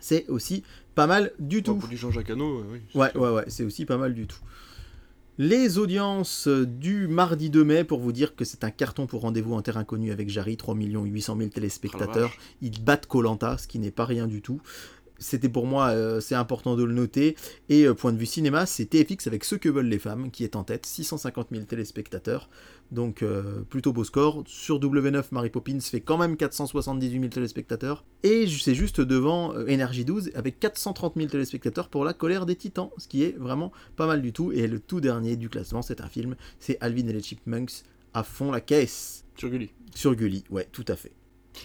c'est aussi pas mal du tout. Pour du Jean-Jacques Hano, euh, oui. Ouais, ouais, ouais, c'est aussi pas mal du tout. Les audiences du mardi 2 mai, pour vous dire que c'est un carton pour rendez-vous en terre inconnue avec Jarry, 3 800 000 Oh la téléspectateurs. Ils battent Colanta, ce qui n'est pas rien du tout. C'était pour moi, euh, c'est important de le noter. Et euh, point de vue cinéma, c'est TFX avec Ce que veulent les femmes qui est en tête, 650 000 téléspectateurs. Donc euh, plutôt beau score. Sur W9, Mary Poppins fait quand même 478 000 téléspectateurs. Et c'est juste devant Energy 12 avec 430 000 téléspectateurs pour La colère des titans, ce qui est vraiment pas mal du tout. Et le tout dernier du classement, c'est un film, c'est Alvin et les Chipmunks à fond la caisse. Sur Gulli. Sur Gulli, ouais, tout à fait.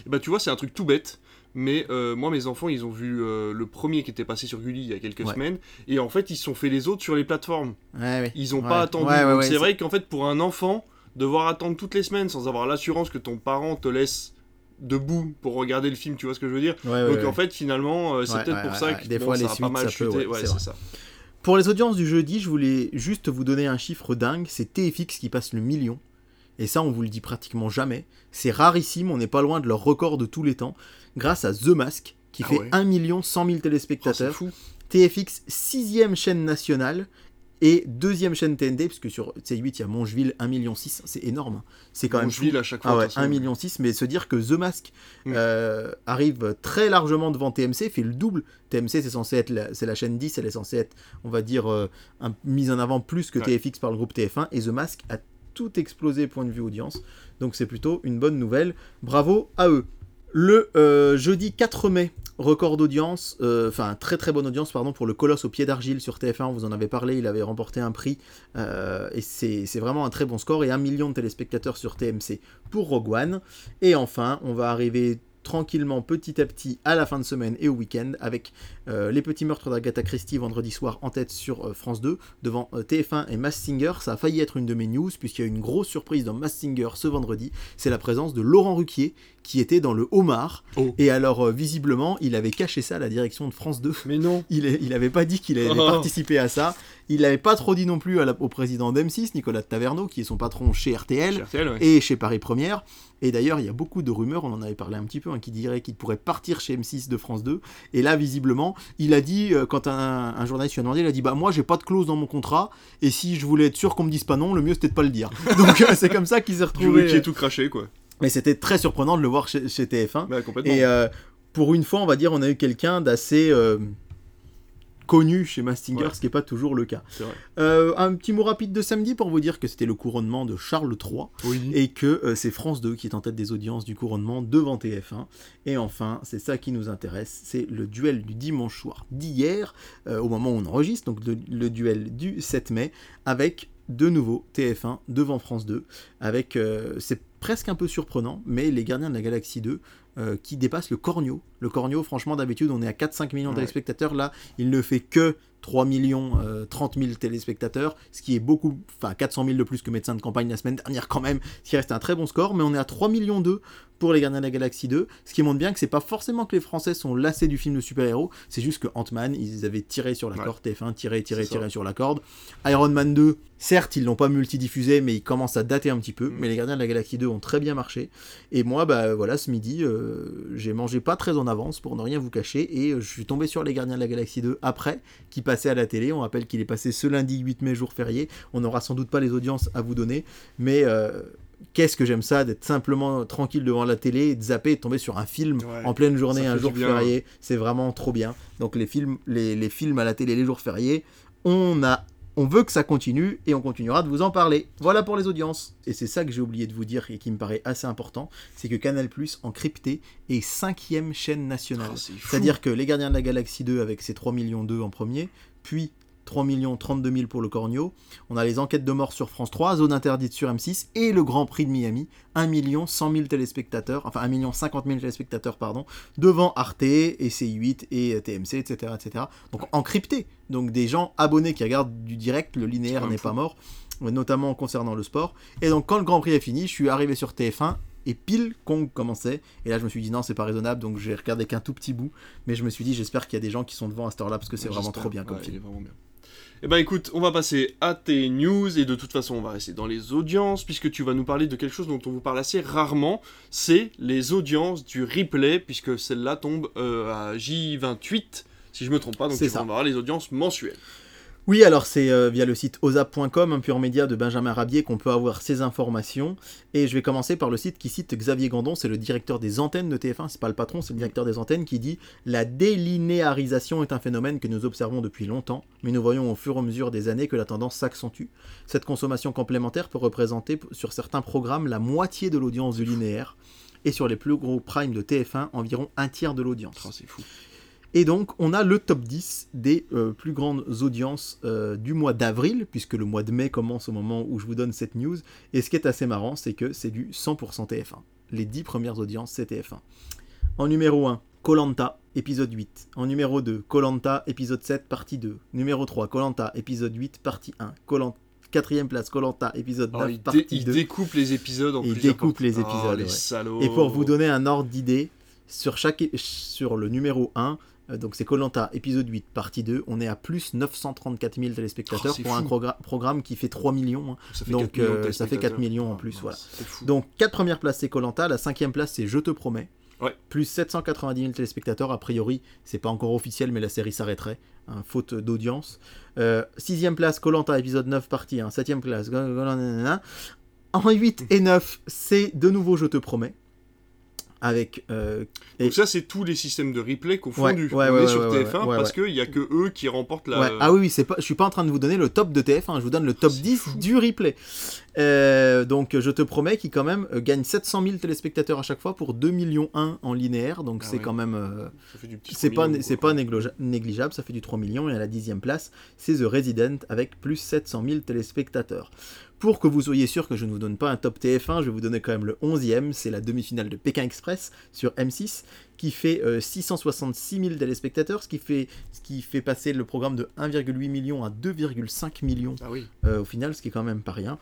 Et Bah tu vois, c'est un truc tout bête. Mais euh, moi, mes enfants, ils ont vu euh, le premier qui était passé sur Gulli il y a quelques Ouais. semaines. Et en fait, ils se sont fait les autres sur les plateformes. Ouais. Ils ont Ouais. pas attendu. C'est vrai qu'en fait, pour un enfant, devoir attendre toutes les semaines sans avoir l'assurance que ton parent te laisse debout pour regarder le film, tu vois ce que je veux dire? Donc en fait, finalement, euh, c'est peut-être pour ça que Des bon, fois, ça les a pas mal ça peut, chuté. ouais, c'est c'est vrai. ça. Pour les audiences du jeudi, je voulais juste vous donner un chiffre dingue, c'est TFX qui passe le million. Et ça, on vous le dit pratiquement jamais. C'est rarissime, on n'est pas loin de leur record de tous les temps, grâce à The Mask, qui Ah fait ouais. 1 million 100 000 Oh, c'est téléspectateurs. fou. TFX, sixième chaîne nationale, et deuxième chaîne TNT, puisque sur C8, il y a Mongeville, 1 million 6, c'est énorme. C'est quand Bon, même à chaque fois. Ah ouais, toute façon. 1 million 6, mais se dire que The Mask Mm. euh, arrive très largement devant TMC, fait le double. TMC, c'est censé être la, c'est la chaîne 10, elle est censée être, on va dire, euh, un- mise en avant plus que Ouais. TFX par le groupe TF1, et The Mask a tout explosé point de vue audience. Donc c'est plutôt une bonne nouvelle. Bravo à eux. Le euh, jeudi 4 mai, record d'audience, euh, enfin très très bonne audience pardon pour le Colosse au pied d'argile sur TF1, on vous en avait parlé, il avait remporté un prix euh, et c'est vraiment un très bon score et un million de téléspectateurs sur TMC pour Rogue One. Et enfin, on va arriver tranquillement, petit à petit, à la fin de semaine et au week-end, avec euh, les petits meurtres d'Agatha Christie vendredi soir en tête sur euh, France 2, devant euh, TF1 et Mass Singer. Ça a failli être une de mes news, puisqu'il y a une grosse surprise dans Mass Singer ce vendredi. C'est la présence de Laurent Ruquier, qui était dans le homard. Oh. Et alors, visiblement, il avait caché ça à la direction de France 2. Mais non Il, il avait pas dit qu'il allait Oh. participer à ça. Il n'avait pas trop dit non plus à la- au président d'M6, Nicolas Taverneau, qui est son patron chez RTL RTL, ouais. et chez Paris Première. Et d'ailleurs, il y a beaucoup de rumeurs, on en avait parlé un petit peu, hein, qui diraient qu'il pourrait partir chez M6 de France 2. Et là, visiblement, il a dit, euh, quand un, un journaliste lui a demandé, il a dit Bah, moi, j'ai pas de clause dans mon contrat, et si je voulais être sûr qu'on me dise pas non, le mieux c'était de pas le dire. Donc, euh, c'est comme ça qu'il s'est retrouvé. qui est tout craché, quoi. Mais c'était très surprenant de le voir chez, chez TF1. Bah. Et euh, pour une fois, on va dire, on a eu quelqu'un d'assez euh, connu chez Mastinger, Ouais. ce qui n'est pas toujours le cas. Euh, un petit mot rapide de samedi pour vous dire que c'était le couronnement de Charles III Oui. et que c'est France 2 qui est en tête des audiences du couronnement devant TF1. Et enfin, c'est ça qui nous intéresse, c'est le duel du dimanche soir d'hier, au moment où on enregistre, donc le, le duel du 7 mai, avec de nouveau TF1 devant France 2, avec, c'est presque un peu surprenant, mais les Gardiens de la Galaxie 2 euh, qui dépassent le Cornio. Le Cornio, franchement, d'habitude, on est à 4-5 millions de Ouais. téléspectateurs. Là, il ne fait que 3 millions euh, 30 000 téléspectateurs, ce qui est beaucoup, enfin 400 000 de plus que Médecins de campagne la semaine dernière quand même, ce qui reste un très bon score, mais on est à 3 millions 2 pour les Gardiens de la Galaxie 2, ce qui montre bien que c'est pas forcément que les Français sont lassés du film de super-héros, c'est juste que Ant-Man, ils avaient tiré sur la Ouais. corde, TF1 tiré, tiré, tiré sur la corde. Iron Man 2, certes, ils l'ont pas multidiffusé, mais ils commencent à dater un petit peu, Mm. mais les Gardiens de la Galaxie 2 ont très bien marché. Et moi, bah voilà, ce midi, euh, j'ai mangé pas très en avance pour ne rien vous cacher, et euh, je suis tombé sur les Gardiens de la Galaxie 2 après, qui passait à la télé. On rappelle qu'il est passé ce lundi 8 mai, jour férié. On n'aura sans doute pas les audiences à vous donner, mais euh, qu'est-ce que j'aime ça d'être simplement tranquille devant la télé, et de zapper et de tomber sur un film Ouais, en pleine journée, un jour férié. C'est vraiment trop bien. Donc les films, les, les films à la télé, les jours fériés, on a. On veut que ça continue et on continuera de vous en parler. Voilà pour les audiences. Et c'est ça que j'ai oublié de vous dire et qui me paraît assez important, c'est que Canal+, en crypté, est cinquième chaîne nationale. Ah. C'est-à-dire que les Gardiens de la Galaxie 2 avec ses 3 millions 2 en premier, puis 3 millions 32 000 pour le Cornio, on a les enquêtes de mort sur France 3, Zone interdite sur M6 et le Grand Prix de Miami, 1 million 100 000 téléspectateurs, enfin 1 million 50 000 téléspectateurs, pardon, devant Arte et C8 et TMC, etc., etc. Donc encrypté, donc des gens abonnés qui regardent du direct, le linéaire n'est pas mort, euh, notamment concernant le sport. Et donc quand le Grand Prix est fini, je suis arrivé sur TF1 et pile Kong commençait. Et là, je me suis dit non, c'est pas raisonnable, donc j'ai regardé qu'un tout petit bout. Mais je me suis dit, j'espère qu'il y a des gens qui sont devant à cette heure-là parce que c'est Ouais, vraiment trop bien comme Ouais, film. il est vraiment bien. Eh ben écoute, on va passer à tes news et de toute façon on va rester dans les audiences puisque tu vas nous parler de quelque chose dont on vous parle assez rarement, c'est les audiences du replay puisque celle-là tombe euh, à J28 si je me trompe pas, donc tu vas ça. voir les audiences mensuelles. Oui, alors c'est euh, via le site osap.com, un pur média de Benjamin Rabier, qu'on peut avoir ces informations. Et je vais commencer par le site qui cite Xavier Gandon, c'est le directeur des antennes de TF1, c'est pas le patron, c'est le directeur des antennes, qui dit La délinéarisation est un phénomène que nous observons depuis longtemps, mais nous voyons au fur et à mesure des années que la tendance s'accentue. Cette consommation complémentaire peut représenter sur certains programmes la moitié de l'audience du linéaire, et sur les plus gros primes de TF1, environ un tiers de l'audience. Ah, c'est fou. Et donc, on a le top 10 des euh, plus grandes audiences euh, du mois d'avril, puisque le mois de mai commence au moment où je vous donne cette news. Et ce qui est assez marrant, c'est que c'est du 100% TF1. Les 10 premières audiences, c'est TF1. En numéro 1, Colanta, épisode 8. En numéro 2, Colanta, épisode 7, partie 2. Numéro 3, Colanta, épisode 8, partie 1. Colanta, quatrième place, Colanta, épisode 9, Oh, il, partie il 2. découpe les épisodes en Il découpe les Oh, épisodes, les ouais. salauds. Et pour vous donner un ordre d'idée, sur, chaque, sur le numéro 1, euh, donc c'est Colanta, épisode 8, partie 2, on est à plus 934 000 téléspectateurs Oh, pour un programme qui fait 3 millions. hein. Ça fait donc, 4 millions euh, ça fait 4 téléspectateurs. millions en Oh, plus, voilà. Fou. Donc 4 premières places c'est Colanta, la cinquième place c'est Je te promets. Ouais. Plus 790 000 téléspectateurs, a priori, c'est pas encore officiel, mais la série s'arrêterait, hein, faute d'audience. Euh, sixième place, Colanta, épisode 9, partie 1. Septième place, en 8 et 9, c'est de nouveau Je te promets. Avec euh, et- Donc ça, c'est tous les systèmes de replay confondus. Ouais, ouais, on ouais, est sur ouais, TF1 ouais, parce qu'il n'y a que eux qui remportent la... Ah oui, oui, c'est pas, je suis pas en train de vous donner le top de TF1, je vous donne le top C'est 10 fou. du replay. Euh, donc je te promets qu'il quand même euh, gagne 700 000 téléspectateurs à chaque fois pour 2 millions 1 en linéaire, donc Ah c'est quand même... euh, c'est pas, million, c'est pas négligeable, ça fait du 3 millions, et à la dixième place, c'est The Resident avec plus 700 000 téléspectateurs. Pour que vous soyez sûr que je ne vous donne pas un top TF1, je vais vous donner quand même le 11e, c'est la demi-finale de Pékin Express sur M6, qui fait 666 000 téléspectateurs, ce qui fait, ce qui fait passer le programme de 1,8 million à 2,5 millions ah au final, ce qui est quand même pas rien.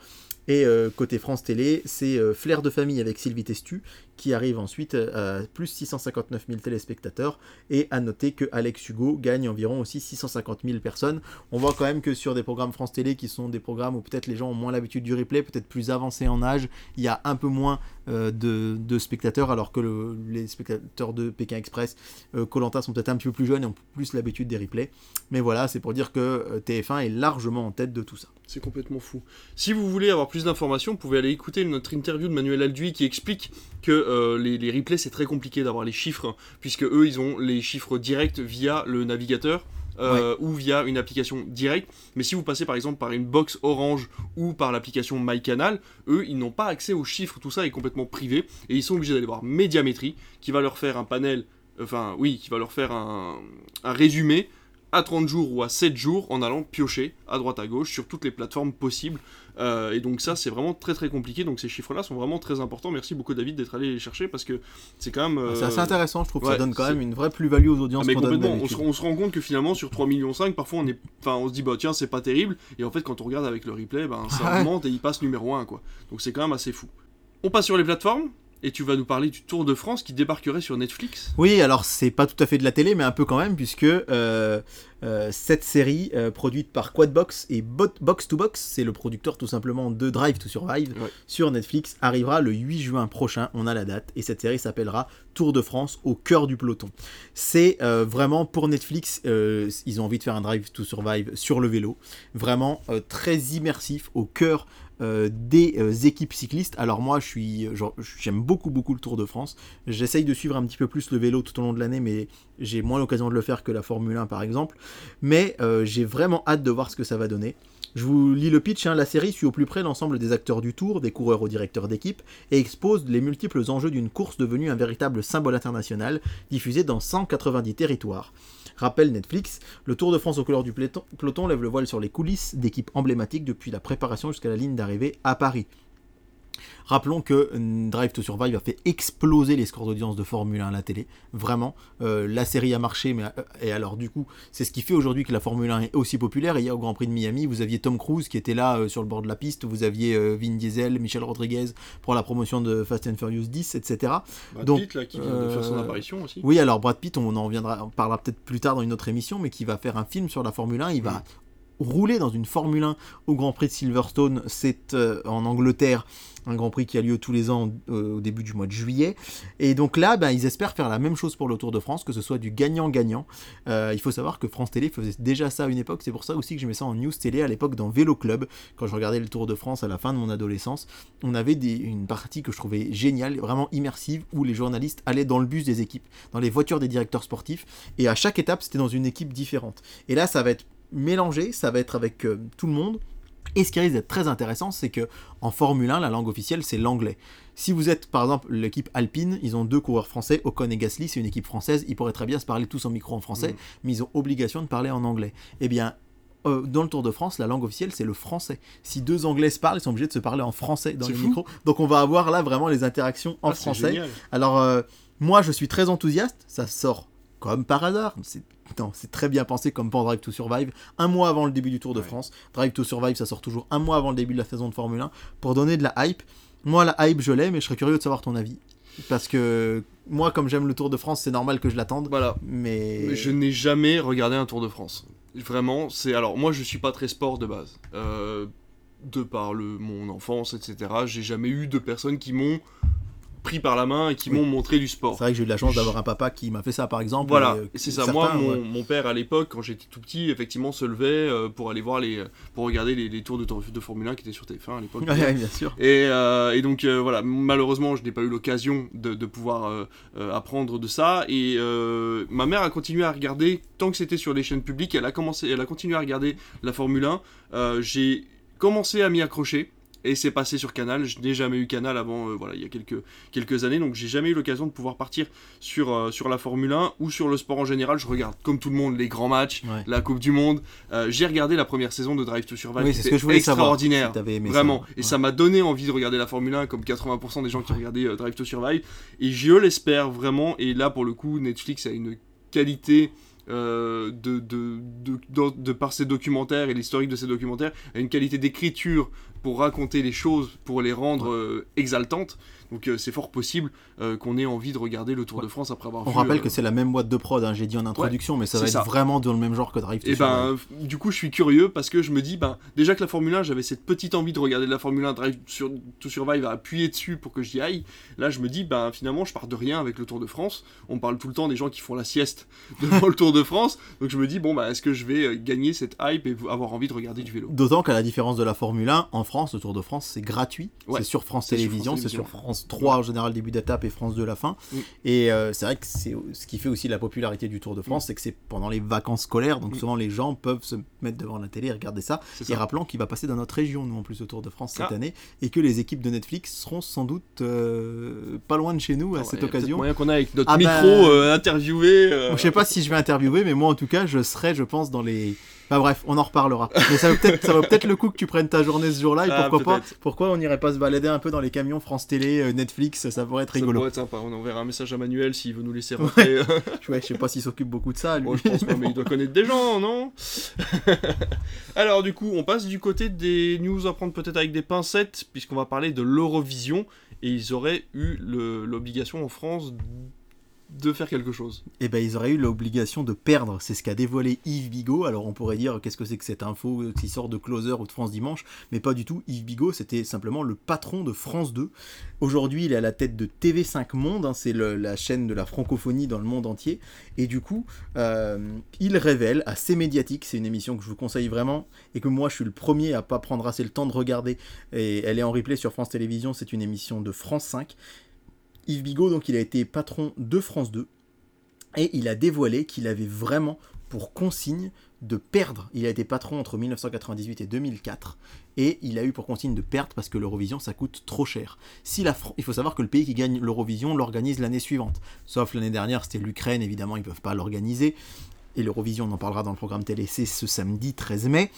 Et euh, côté France Télé, c'est euh, Flair de famille avec Sylvie Testu qui arrive ensuite euh, à plus 659 000 téléspectateurs. Et à noter que Alex Hugo gagne environ aussi 650 000 personnes. On voit quand même que sur des programmes France Télé qui sont des programmes où peut-être les gens ont moins l'habitude du replay, peut-être plus avancés en âge, il y a un peu moins de, spectateurs, alors que les spectateurs de Pékin Express, Colanta sont peut-être un petit peu plus jeunes et ont plus l'habitude des replays. Mais voilà, c'est pour dire que TF1 est largement en tête de tout ça. C'est complètement fou. Si vous voulez avoir plus d'informations, vous pouvez aller écouter notre interview de Manuel Alduy qui explique que euh, les, replays c'est très compliqué d'avoir les chiffres, puisque eux ils ont les chiffres directs via le navigateur. Euh, ou via une application directe. Mais si vous passez par exemple par une box Orange ou par l'application MyCanal, eux, ils n'ont pas accès aux chiffres, tout ça est complètement privé, et ils sont obligés d'aller voir Médiamétrie, qui va leur faire un panel, enfin oui, qui va leur faire un résumé à 30 jours ou à 7 jours en allant piocher à droite à gauche sur toutes les plateformes possibles. Euh, et donc ça c'est vraiment très très compliqué, donc ces chiffres-là sont vraiment très importants. Merci beaucoup David d'être allé les chercher parce que c'est quand même... C'est assez euh, intéressant, je trouve que ça donne quand même une vraie plus-value aux audiences. Ah, mais complètement, on se, on se, rend compte que finalement sur 3,5 millions, parfois on, est... enfin, on se dit bah tiens c'est pas terrible, et en fait quand on regarde avec le replay, ben, ça augmente et il passe numéro 1 quoi. Donc c'est quand même assez fou. On passe sur les plateformes et tu vas nous parler du Tour de France qui débarquerait sur Netflix. Oui, alors c'est pas tout à fait de la télé, mais un peu quand même, puisque euh, euh, cette série euh, produite par Quadbox et Box to Box, c'est le producteur tout simplement de Drive to Survive, sur Netflix, arrivera le 8 juin prochain, on a la date, et cette série s'appellera Tour de France au cœur du peloton. C'est vraiment pour Netflix, ils ont envie de faire un Drive to Survive sur le vélo, vraiment très immersif au cœur euh, des euh, équipes cyclistes. Alors moi, je suis, j'aime beaucoup beaucoup le Tour de France. J'essaye de suivre un petit peu plus le vélo tout au long de l'année, mais j'ai moins l'occasion de le faire que la Formule 1 par exemple. Mais euh, j'ai vraiment hâte de voir ce que ça va donner. Je vous lis le pitch, hein. la série suit au plus près l'ensemble des acteurs du tour, des coureurs aux directeurs d'équipe, et expose les multiples enjeux d'une course devenue un véritable symbole international, diffusé dans 190 territoires. Rappelle Netflix, le Tour de France aux couleurs du peloton lève le voile sur les coulisses d'équipes emblématiques depuis la préparation jusqu'à la ligne d'arrivée à Paris. Rappelons que euh, Drive to Survive a fait exploser les scores d'audience de Formule 1 à la télé. Vraiment, euh, la série a marché, mais euh, et alors du coup, c'est ce qui fait aujourd'hui que la Formule 1 est aussi populaire. a au Grand Prix de Miami, vous aviez Tom Cruise qui était là sur le bord de la piste, vous aviez Vin Diesel, Michel Rodriguez pour la promotion de Fast and Furious 10, etc. Brad Donc, Pitt là, qui vient de faire son apparition aussi. Oui, alors Brad Pitt, on en reviendra, on parlera peut-être plus tard dans une autre émission, mais qui va faire un film sur la Formule 1. Il va rouler dans une Formule 1 au Grand Prix de Silverstone, c'est euh, en Angleterre, un Grand Prix qui a lieu tous les ans euh, au début du mois de juillet. Et donc là, ben, ils espèrent faire la même chose pour le Tour de France, que ce soit du gagnant-gagnant. Euh, il faut savoir que France Télé faisait déjà ça à une époque, c'est pour ça aussi que je mets ça en news télé à l'époque dans Vélo Club, quand je regardais le Tour de France à la fin de mon adolescence. On avait une partie que je trouvais géniale, vraiment immersive, où les journalistes allaient dans le bus des équipes, dans les voitures des directeurs sportifs, et à chaque étape, c'était dans une équipe différente. Et là, ça va être mélangé, ça va être avec euh, tout le monde. Et ce qui risque d'être très intéressant, c'est que en Formule 1, la langue officielle, c'est l'anglais. Si vous êtes, par exemple, l'équipe Alpine, ils ont deux coureurs français, Ocon et Gasly, c'est une équipe française, ils pourraient très bien se parler tous en micro en français, mm. mais ils ont obligation de parler en anglais. Eh bien, euh, dans le Tour de France, la langue officielle, c'est le français. Si deux Anglais se parlent, ils sont obligés de se parler en français dans les micros. Donc on va avoir là vraiment les interactions en ah, français. Alors, euh, moi, je suis très enthousiaste, ça sort comme par hasard. C'est c'est très bien pensé comme pour Drive to Survive. Un mois avant le début du Tour de France. Drive to Survive, ça sort toujours un mois avant le début de la saison de Formule 1 pour donner de la hype. Moi, la hype, je l'ai, mais je serais curieux de savoir ton avis. Parce que moi, comme j'aime le Tour de France, c'est normal que je l'attende. Voilà. Mais... je n'ai jamais regardé un Tour de France. Vraiment, c'est. Alors, moi, je suis pas très sport de base. Euh, de par le, mon enfance, etc., j'ai jamais eu de personnes qui m'ont pris par la main et qui m'ont montré du sport. C'est vrai que j'ai eu de la chance d'avoir un papa qui m'a fait ça par exemple. Voilà, euh, c'est ça. Moi, mon, père à l'époque, quand j'étais tout petit, effectivement, se levait euh, pour aller voir les, pour regarder les, tours de, de, Formule 1 qui étaient sur TF1 à l'époque. Ouais, bien sûr. Et, euh, et donc voilà, malheureusement, je n'ai pas eu l'occasion de, de, pouvoir apprendre de ça. Et ma mère a continué à regarder tant que c'était sur les chaînes publiques. Elle a commencé, elle a continué à regarder la Formule 1. j'ai commencé à m'y accrocher et c'est passé sur Canal. Je n'ai jamais eu Canal avant, euh, voilà, il y a quelques, quelques années, donc j'ai jamais eu l'occasion de pouvoir partir sur, euh, sur la Formule 1 ou sur le sport en général. Je regarde, comme tout le monde, les grands matchs, la Coupe du Monde. Euh, j'ai regardé la première saison de Drive to Survive, oui, c'était extraordinaire, vraiment. Et ça m'a donné envie de regarder la Formule 1, comme 80% des gens qui regardaient Drive to Survive. Et je l'espère vraiment, et là pour le coup, Netflix a une qualité euh, de, de, de, par ses documentaires et l'historique de ses documentaires, une qualité d'écriture pour raconter les choses, pour les rendre euh, exaltantes. Donc euh, c'est fort possible euh, qu'on ait envie de regarder le Tour de France après avoir On rappelle que c'est la même boîte de prod, hein, j'ai dit en introduction, mais ça va être vraiment dans le même genre que Drive to Et eh ben, du coup, je suis curieux parce que je me dis, ben, déjà que la Formule 1, j'avais cette petite envie de regarder de la Formule 1, Drive sur, to Survive, à appuyer dessus pour que j'y aille. Là, je me dis, ben, finalement, je pars de rien avec le Tour de France. On parle tout le temps des gens qui font la sieste devant le Tour de France. Donc je me dis, bon, ben, est-ce que je vais gagner cette hype et avoir envie de regarder du vélo? D'autant qu'à la différence de la Formule 1, en France, le Tour de France, c'est gratuit. c'est sur France Télévisions, c'est sur France 3 en général début d'étape et France 2 la fin. Mm. Et euh, c'est vrai que c'est ce qui fait aussi la popularité du Tour de France, mm. c'est que c'est pendant les vacances scolaires, donc mm. souvent les gens peuvent se mettre devant la télé et regarder ça. Et rappelant qu'il va passer dans notre région, nous en plus, au Tour de France cette ah. année, et que les équipes de Netflix seront sans doute euh, pas loin de chez nous à ah cette occasion. moyen qu'on a avec notre ah micro bah, euh, interviewé. Je sais pas si je vais interviewer, mais moi en tout cas, je serai, je pense, dans les bah bref, on en reparlera. Mais ça vaut peut-être peut le coup que tu prennes ta journée ce jour-là. Et ah, pourquoi pas Pourquoi on n'irait pas se balader un peu dans les camions France Télé, euh, Netflix Ça pourrait être rigolo. Ça pourrait être sympa. On enverra un message à Manuel s'il veut nous laisser rentrer. Ouais, je sais pas s'il s'occupe beaucoup de ça. Lui. je pense pas, mais il doit connaître des gens, non Alors du coup, on passe du côté des news à prendre peut-être avec des pincettes, puisqu'on va parler de l'Eurovision. Et ils auraient eu l'obligation en France de faire quelque chose. Eh ben, ils auraient eu l'obligation de perdre. C'est ce qu'a dévoilé Yves Bigot. Alors, on pourrait dire qu'est-ce que c'est que cette info qui sort de Closer ou de France Dimanche, mais pas du tout. Yves Bigot, c'était simplement le patron de France 2. Aujourd'hui, il est à la tête de TV5 Monde. Hein. c'est la chaîne de la francophonie dans le monde entier. Et du coup, euh, il révèle assez médiatique. C'est une émission que je vous conseille vraiment et que moi, je suis le premier à pas prendre assez le temps de regarder. Et elle est en replay sur France Télévisions. C'est une émission de France 5 Yves Bigot, donc, il a été patron de France 2 et il a dévoilé qu'il avait vraiment pour consigne de perdre. Il a été patron entre 1998 et 2004 et il a eu pour consigne de perdre parce que l'Eurovision ça coûte trop cher. Il faut savoir que le pays qui gagne l'Eurovision l'organise l'année suivante. Sauf l'année dernière, c'était l'Ukraine, évidemment, ils ne peuvent pas l'organiser. Et l'Eurovision, on en parlera dans le programme télé, c'est ce samedi 13 mai.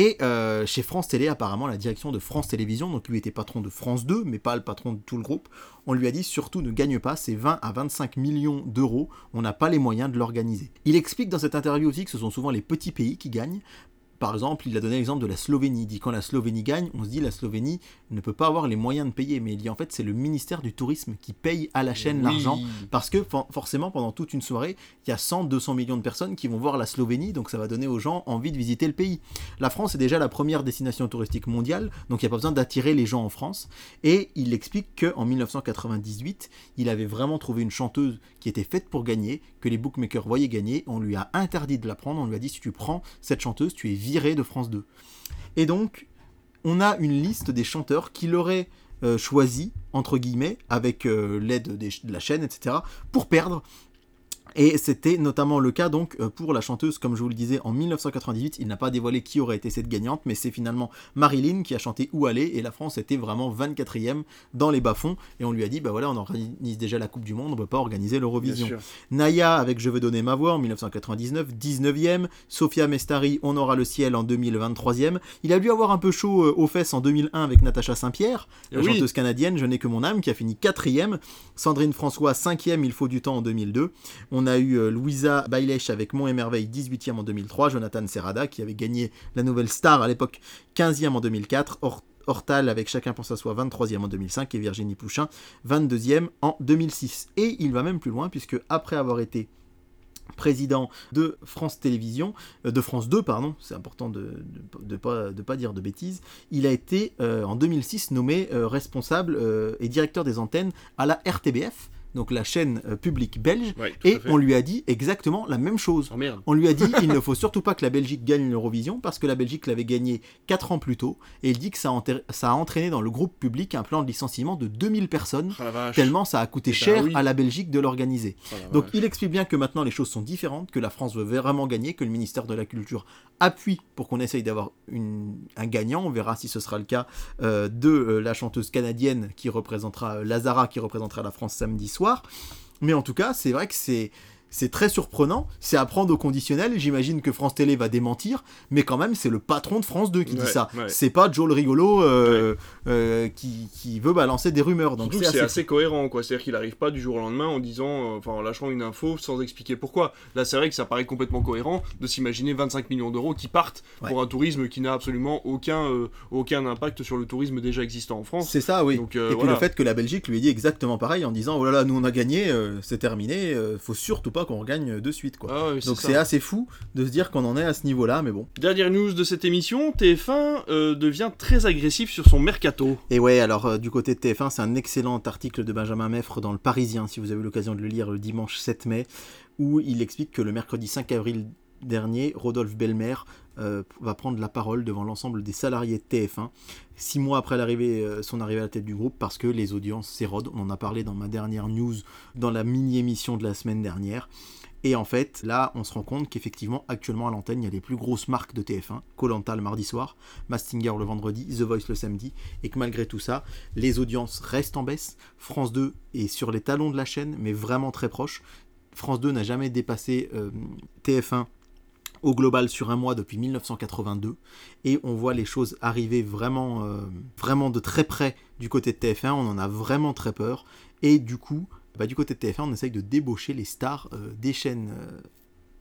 Et euh, chez France Télé, apparemment, la direction de France Télévisions, donc lui était patron de France 2, mais pas le patron de tout le groupe, on lui a dit surtout ne gagne pas, c'est 20 à 25 millions d'euros, on n'a pas les moyens de l'organiser. Il explique dans cette interview aussi que ce sont souvent les petits pays qui gagnent, par exemple, il a donné l'exemple de la Slovénie. Il dit quand la Slovénie gagne, on se dit la Slovénie ne peut pas avoir les moyens de payer. Mais il dit en fait c'est le ministère du Tourisme qui paye à la chaîne l'argent. Parce que forcément pendant toute une soirée, il y a 100, 200 millions de personnes qui vont voir la Slovénie. Donc ça va donner aux gens envie de visiter le pays. La France est déjà la première destination touristique mondiale. Donc il n'y a pas besoin d'attirer les gens en France. Et il explique qu'en 1998, il avait vraiment trouvé une chanteuse qui était faite pour gagner, que les bookmakers voyaient gagner. On lui a interdit de la prendre. On lui a dit si tu prends cette chanteuse, tu es viré de France 2. Et donc, on a une liste des chanteurs qu'il aurait euh, choisi, entre guillemets, avec euh, l'aide de la chaîne, etc., pour perdre et c'était notamment le cas donc euh, pour la chanteuse, comme je vous le disais, en 1998. Il n'a pas dévoilé qui aurait été cette gagnante, mais c'est finalement Marilyn qui a chanté Où aller? Et la France était vraiment 24e dans les bas-fonds. Et on lui a dit, bah voilà, on organise déjà la Coupe du Monde, on ne peut pas organiser l'Eurovision. Naya avec Je veux donner ma voix en 1999, 19e. Sophia Mestari, On aura le ciel en 2023e. Il a dû avoir un peu chaud euh, aux fesses en 2001 avec Natacha Saint-Pierre, la chanteuse canadienne, Je n'ai que mon âme, qui a fini 4e. Sandrine François, 5e, Il faut du temps en 2002. On a eu euh, Louisa Bailèche avec Mon Émerveille 18e en 2003, Jonathan Serrada qui avait gagné la nouvelle star à l'époque 15e en 2004, Hortal avec Chacun pour sa soi 23e en 2005 et Virginie Pouchin 22e en 2006. Et il va même plus loin puisque après avoir été président de France Télévisions, euh, de France 2, pardon, c'est important de ne pas dire de bêtises, il a été euh, en 2006 nommé responsable et directeur des antennes à la RTBF, donc la chaîne euh, publique belge, et on lui a dit exactement la même chose. Oh, on lui a dit il ne faut surtout pas que la Belgique gagne l'Eurovision parce que la Belgique l'avait gagné 4 ans plus tôt, et il dit que ça a, entraîné dans le groupe public un plan de licenciement de 2000 personnes, oh, tellement ça a coûté eh ben cher à la Belgique de l'organiser. Oh, donc il explique bien que maintenant les choses sont différentes, que la France veut vraiment gagner, que le ministère de la Culture appuie pour qu'on essaye d'avoir un gagnant. On verra si ce sera le cas euh, de euh, la chanteuse canadienne qui représentera Lazara, qui représentera la France samedi Mais en tout cas, c'est vrai que c'est c'est très surprenant, c'est à prendre au conditionnel, j'imagine que France Télé va démentir, mais quand même c'est le patron de France 2 qui dit ça. C'est pas Joe le rigolo euh, euh, qui, veut balancer des rumeurs. Donc c'est assez... cohérent, quoi. C'est-à-dire qu'il n'arrive pas du jour au lendemain en disant, euh, enfin en lâchant une info sans expliquer pourquoi. Là c'est vrai que ça paraît complètement cohérent de s'imaginer 25 millions d'euros qui partent pour un tourisme qui n'a absolument aucun, aucun impact sur le tourisme déjà existant en France. C'est ça, oui. Donc, Et puis le fait que la Belgique lui ait dit exactement pareil en disant, oh là là, nous on a gagné, c'est terminé, faut surtout pas qu'on regagne de suite. Quoi. Ah Donc c'est assez fou de se dire qu'on en est à ce niveau-là, mais bon. Dernière news de cette émission, TF1 euh, devient très agressif sur son mercato. Et ouais, alors euh, du côté de TF1, c'est un excellent article de Benjamin Meffre dans le Parisien, si vous avez eu l'occasion de le lire le dimanche 7 mai, où il explique que le mercredi 5 avril dernier, Rodolphe Belmer euh, va prendre la parole devant l'ensemble des salariés de TF1, six mois après euh, son arrivée à la tête du groupe, parce que les audiences s'érodent. On en a parlé dans ma dernière news, dans la mini-émission de la semaine dernière. Et en fait, là, on se rend compte qu'effectivement, actuellement à l'antenne, il y a les plus grosses marques de TF1, Colanta le mardi soir, Mastinger le vendredi, The Voice le samedi, et que malgré tout ça, les audiences restent en baisse. France 2 est sur les talons de la chaîne, mais vraiment très proche. France 2 n'a jamais dépassé euh, TF1 au global sur un mois depuis 1982 et on voit les choses arriver vraiment, euh, vraiment de très près du côté de TF1, on en a vraiment très peur. Et du coup, bah, du côté de TF1, on essaye de débaucher les stars euh, des chaînes euh,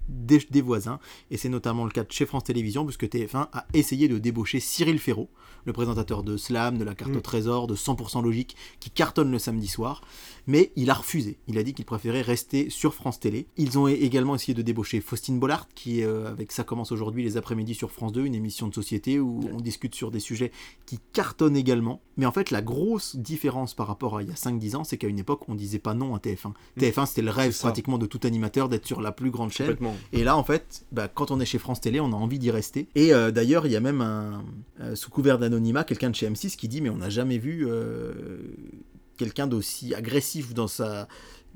des, voisins, et c'est notamment le cas de chez France Télévisions, puisque TF1 a essayé de débaucher Cyril Ferraud, le présentateur de Slam, de la carte au mm. trésor, de 100% logique, qui cartonne le samedi soir, mais il a refusé. Il a dit qu'il préférait rester sur France Télé. Ils ont également essayé de débaucher Faustine Bollard, qui, euh, avec Ça commence aujourd'hui les après-midi sur France 2, une émission de société où on discute sur des sujets qui cartonnent également. Mais en fait, la grosse différence par rapport à il y a 5-10 ans, c'est qu'à une époque, on disait pas non à TF1. Mm. TF1, c'était le rêve pratiquement de tout animateur d'être sur la plus grande chaîne. Et là, en fait, bah, quand on est chez France Télé, on a envie d'y rester. Et euh, d'ailleurs, il y a même un, euh, sous couvert d'anonymat, quelqu'un de chez M6 qui dit, mais on n'a jamais vu quelqu'un d'aussi agressif dans sa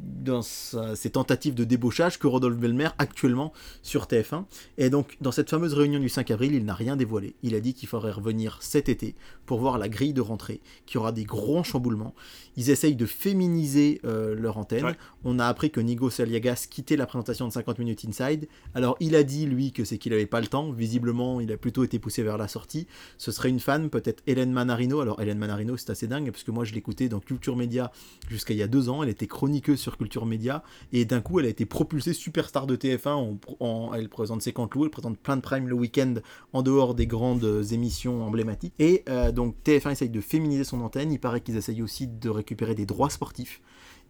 dans ses tentatives de débauchage que Rodolphe Belmer actuellement sur TF1. Et donc, dans cette fameuse réunion du 5 avril, il n'a rien dévoilé. Il a dit qu'il faudrait revenir cet été pour voir la grille de rentrée, qu'il y aura des grands chamboulements. Ils essayent de féminiser euh, leur antenne. On a appris que Nigo Saliagas quittait la présentation de 50 minutes inside. Alors, il a dit, lui, que c'est qu'il n'avait pas le temps. Visiblement, il a plutôt été poussé vers la sortie. Ce serait une fan, peut-être Hélène Manarino. Alors, Hélène Manarino, c'est assez dingue, parce que moi, je l'écoutais dans Culture Média jusqu'à il y a deux ans. Elle était chroniqueuse sur Culture Média. Et d'un coup, elle a été propulsée superstar de TF1. En, elle présente ses cantelous, elle présente plein de prime le week-end en dehors des grandes émissions emblématiques. Et euh, donc, TF1 essaye de féminiser son antenne. Il paraît qu'ils essayent aussi de récupérer des droits sportifs.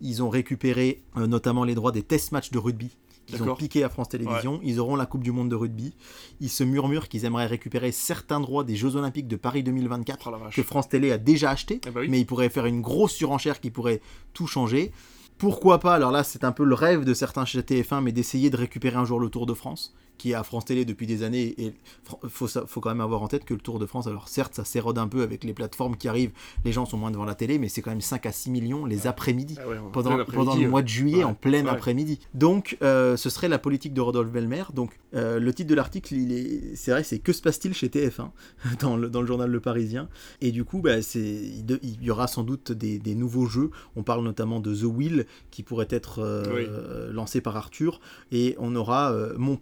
Ils ont récupéré euh, notamment les droits des test matchs de rugby qu'ils ont piqué à France Télévisions. Ils auront la Coupe du Monde de rugby. Ils se murmurent qu'ils aimeraient récupérer certains droits des Jeux Olympiques de Paris 2024 que France Télé a déjà acheté. Eh ben mais ils pourraient faire une grosse surenchère qui pourrait tout changer pourquoi pas, alors là c'est un peu le rêve de certains chez TF1, mais d'essayer de récupérer un jour le Tour de France, qui est à France Télé depuis des années, et il faut, faut quand même avoir en tête que le Tour de France, alors certes ça s'érode un peu avec les plateformes qui arrivent, les gens sont moins devant la télé, mais c'est quand même 5 à 6 millions les après-midi, ah pendant, pendant le mois de juillet, en plein après-midi. Donc euh, ce serait la politique de Rodolphe Belmer, donc euh, le titre de l'article, c'est vrai, c'est que se passe-t-il chez TF1 dans le, dans le journal Le Parisien, et du coup bah, il, il, y aura sans doute des, des nouveaux jeux, on parle notamment de The Wheel, qui pourrait être euh, lancé par Arthur. Et on aura mon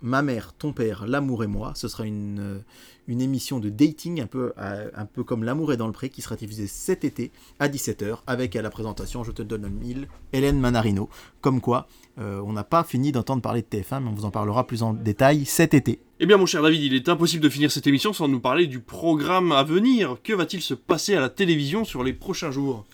Ma mère, ton père, l'amour et moi. Ce sera une, euh, une émission de dating un peu, un peu comme L'amour est dans le pré qui sera diffusée cet été à 17h avec à la présentation, je te donne le mille, Hélène Manarino. Comme quoi, on n'a pas fini d'entendre parler de TF1, mais on vous en parlera plus en détail cet été. Eh bien mon cher David, il est impossible de finir cette émission sans nous parler du programme à venir. Que va-t-il se passer à la télévision sur les prochains jours?